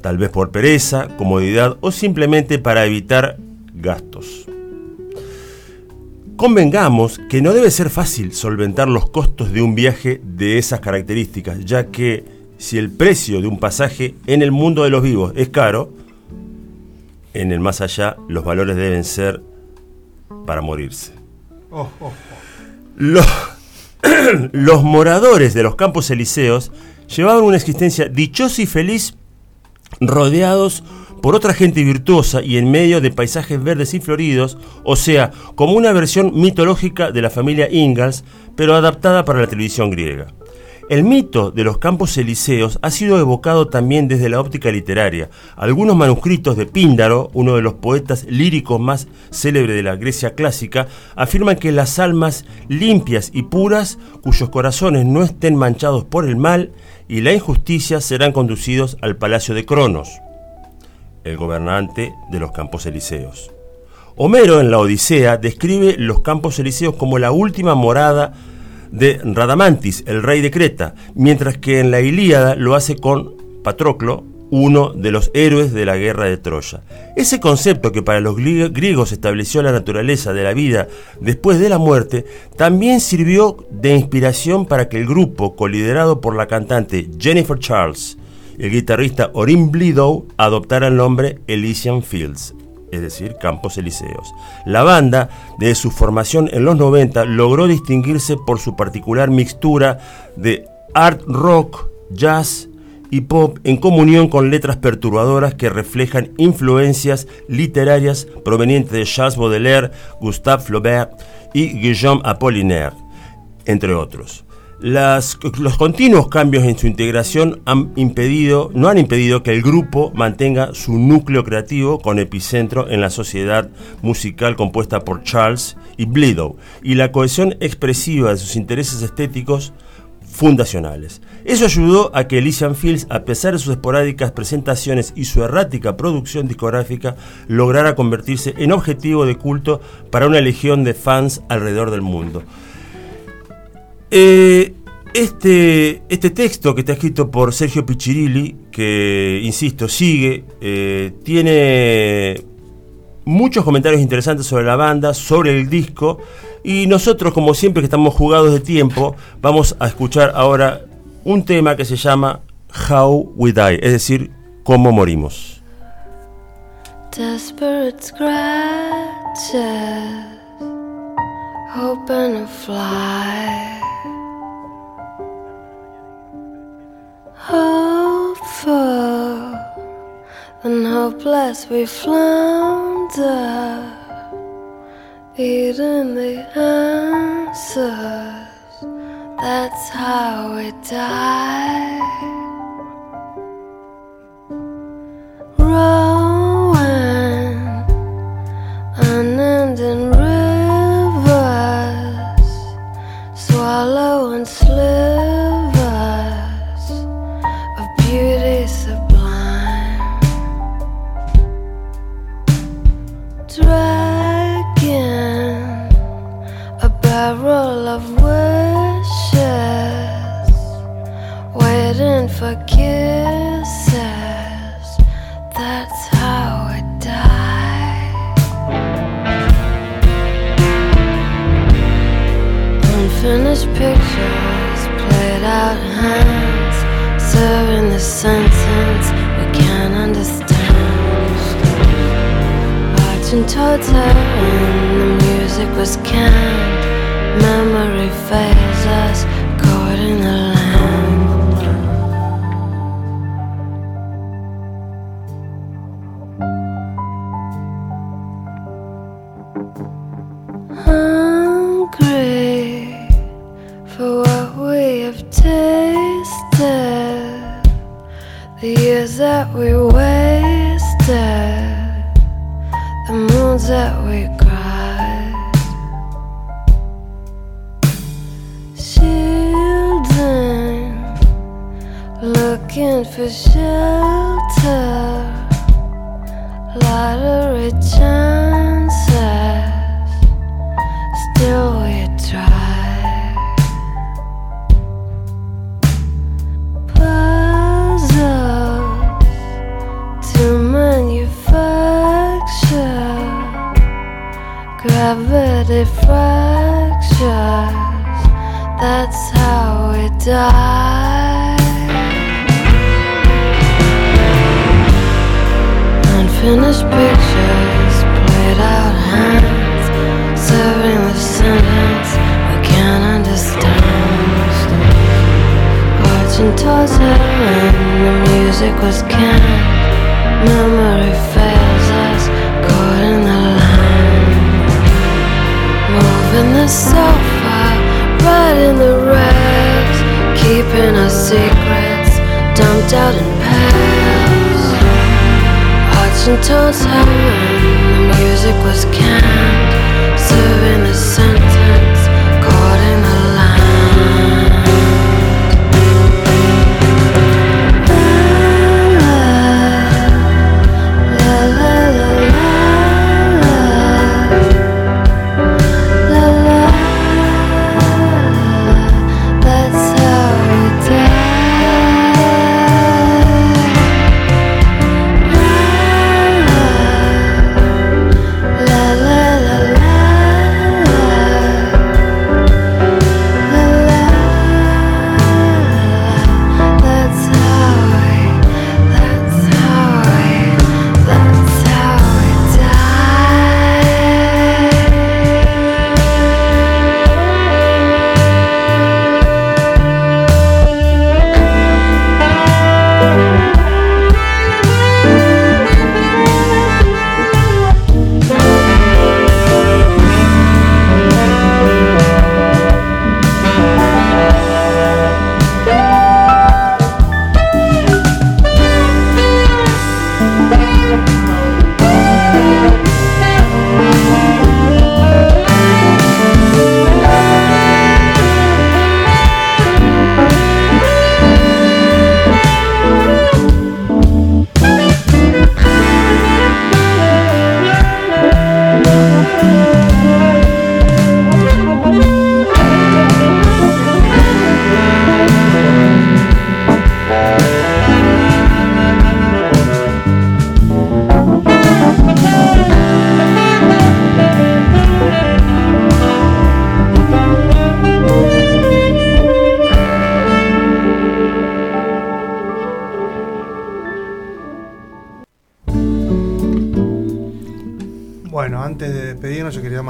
C: Tal vez por pereza, comodidad o simplemente para evitar gastos. Convengamos que no debe ser fácil solventar los costos de un viaje de esas características, ya que si el precio de un pasaje en el mundo de los vivos es caro, en el más allá los valores deben ser para morirse.
B: Oh, oh, oh.
C: Los, (clears throat) los moradores de los campos elíseos llevaban una existencia dichosa y feliz rodeados por otra gente virtuosa y en medio de paisajes verdes y floridos, o sea, como una versión mitológica de la familia Ingalls, pero adaptada para la televisión griega. El mito de los campos elíseos ha sido evocado también desde la óptica literaria. Algunos manuscritos de Píndaro, uno de los poetas líricos más célebres de la Grecia clásica, afirman que las almas limpias y puras, cuyos corazones no estén manchados por el mal y la injusticia, serán conducidos al palacio de Cronos, el gobernante de los campos elíseos. Homero en la Odisea describe los campos elíseos como la última morada de Radamantis, el rey de Creta, mientras que en la Ilíada lo hace con Patroclo, uno de los héroes de la guerra de Troya. Ese concepto que para los grie- griegos estableció la naturaleza de la vida después de la muerte, también sirvió de inspiración para que el grupo, coliderado por la cantante Jennifer Charles, el guitarrista Orin Blidow, adoptara el nombre Elysian Fields, es decir, Campos Elíseos. La banda, desde su formación en los 90, logró distinguirse por su particular mixtura de art rock, jazz y pop en comunión con letras perturbadoras que reflejan influencias literarias provenientes de Charles Baudelaire, Gustave Flaubert y Guillaume Apollinaire, entre otros. Los continuos cambios en su integración han impedido, no han impedido que el grupo mantenga su núcleo creativo con epicentro en la sociedad musical compuesta por Charles y Blidow y la cohesión expresiva de sus intereses estéticos fundacionales. Eso ayudó a que Elysian Fields, a pesar de sus esporádicas presentaciones y su errática producción discográfica, lograra convertirse en objetivo de culto para una legión de fans alrededor del mundo. Eh, Este, este texto que está escrito por Sergio Piccirilli, que, insisto, sigue, eh, tiene muchos comentarios interesantes sobre la banda, sobre el disco, y nosotros, como siempre que estamos jugados de tiempo, vamos a escuchar ahora un tema que se llama How We Die, es decir, cómo morimos.
K: Desperate scratches, hoping to fly. Hopeful and hopeless, we flounder, eating the answers. That's how we die. Rowing Walau Unfinished pictures, played out hands, serving the sentence we can't understand. Watching towards heaven, the music was canned. Memory fails us,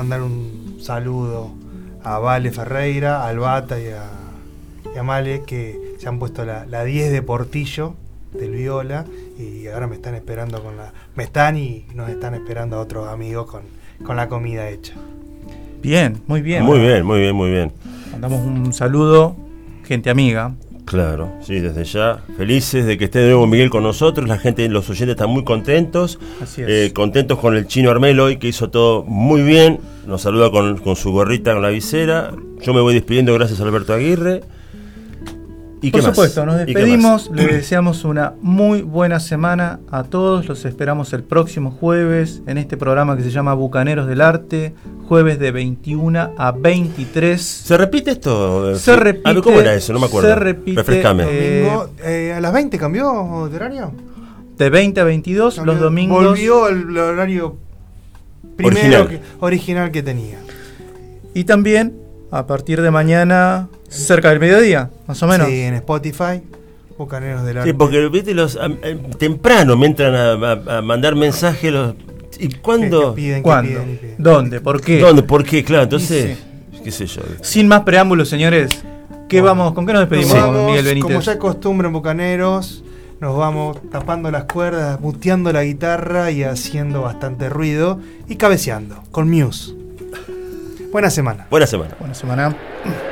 B: mandar un saludo a Vale Ferreira, al Bata y a, y a Male que se han puesto la, la 10 de Portillo del Viola y ahora me están esperando con la. Me están y nos están esperando otros amigos con, con la comida hecha.
A: Bien, muy bien.
C: Muy bien, muy bien, muy bien.
A: Mandamos un saludo, gente amiga.
C: Claro, sí, desde ya. Felices de que esté de nuevo Miguel con nosotros. La gente, los oyentes están muy contentos.
A: Así es.
C: Eh, contentos con el chino Armelo hoy, que hizo todo muy bien. Nos saluda con, con su gorrita, con la visera. Yo me voy despidiendo, gracias a Alberto Aguirre. ¿Y
A: Por
C: qué más?
A: supuesto, nos
C: ¿Y qué
A: despedimos, les deseamos una muy buena semana a todos, los esperamos el próximo jueves en este programa que se llama Bucaneros del Arte, jueves de 21 a 23.
C: ¿Se repite esto?
A: Se repite.
C: A ver, ¿Cómo era eso? No me acuerdo.
A: Se repite.
C: Refrescame.
A: eh,
B: Domingo, eh, ¿A las 20 cambió de horario?
A: de 20 a 22 los domingos.
B: Volvió al horario primero
C: Original.
B: que- original que tenía.
A: Y también a partir de mañana, cerca del mediodía, más o menos.
B: Sí, en Spotify, Bucaneros del Arte.
C: Sí, porque viste, los, am- eh, temprano me entran a, a- a mandar mensajes. Los, ¿Y cuándo?
B: Que piden, que
A: ¿Cuándo?
B: piden y piden.
A: ¿Dónde? ¿Por qué?
C: ¿Dónde? ¿Por qué? Claro, entonces,
A: Y
C: qué sé yo.
A: Sin más preámbulos, señores, ¿qué
B: Bueno.
A: vamos, ¿con qué nos
B: Nos
A: despedimos,
B: vamos,
A: Miguel Benítez?
B: Como ya es costumbre en Bucaneros, nos vamos tapando las cuerdas, muteando la guitarra y haciendo bastante ruido y cabeceando con Muse. Buena semana.
C: Buena semana.
A: Buena semana.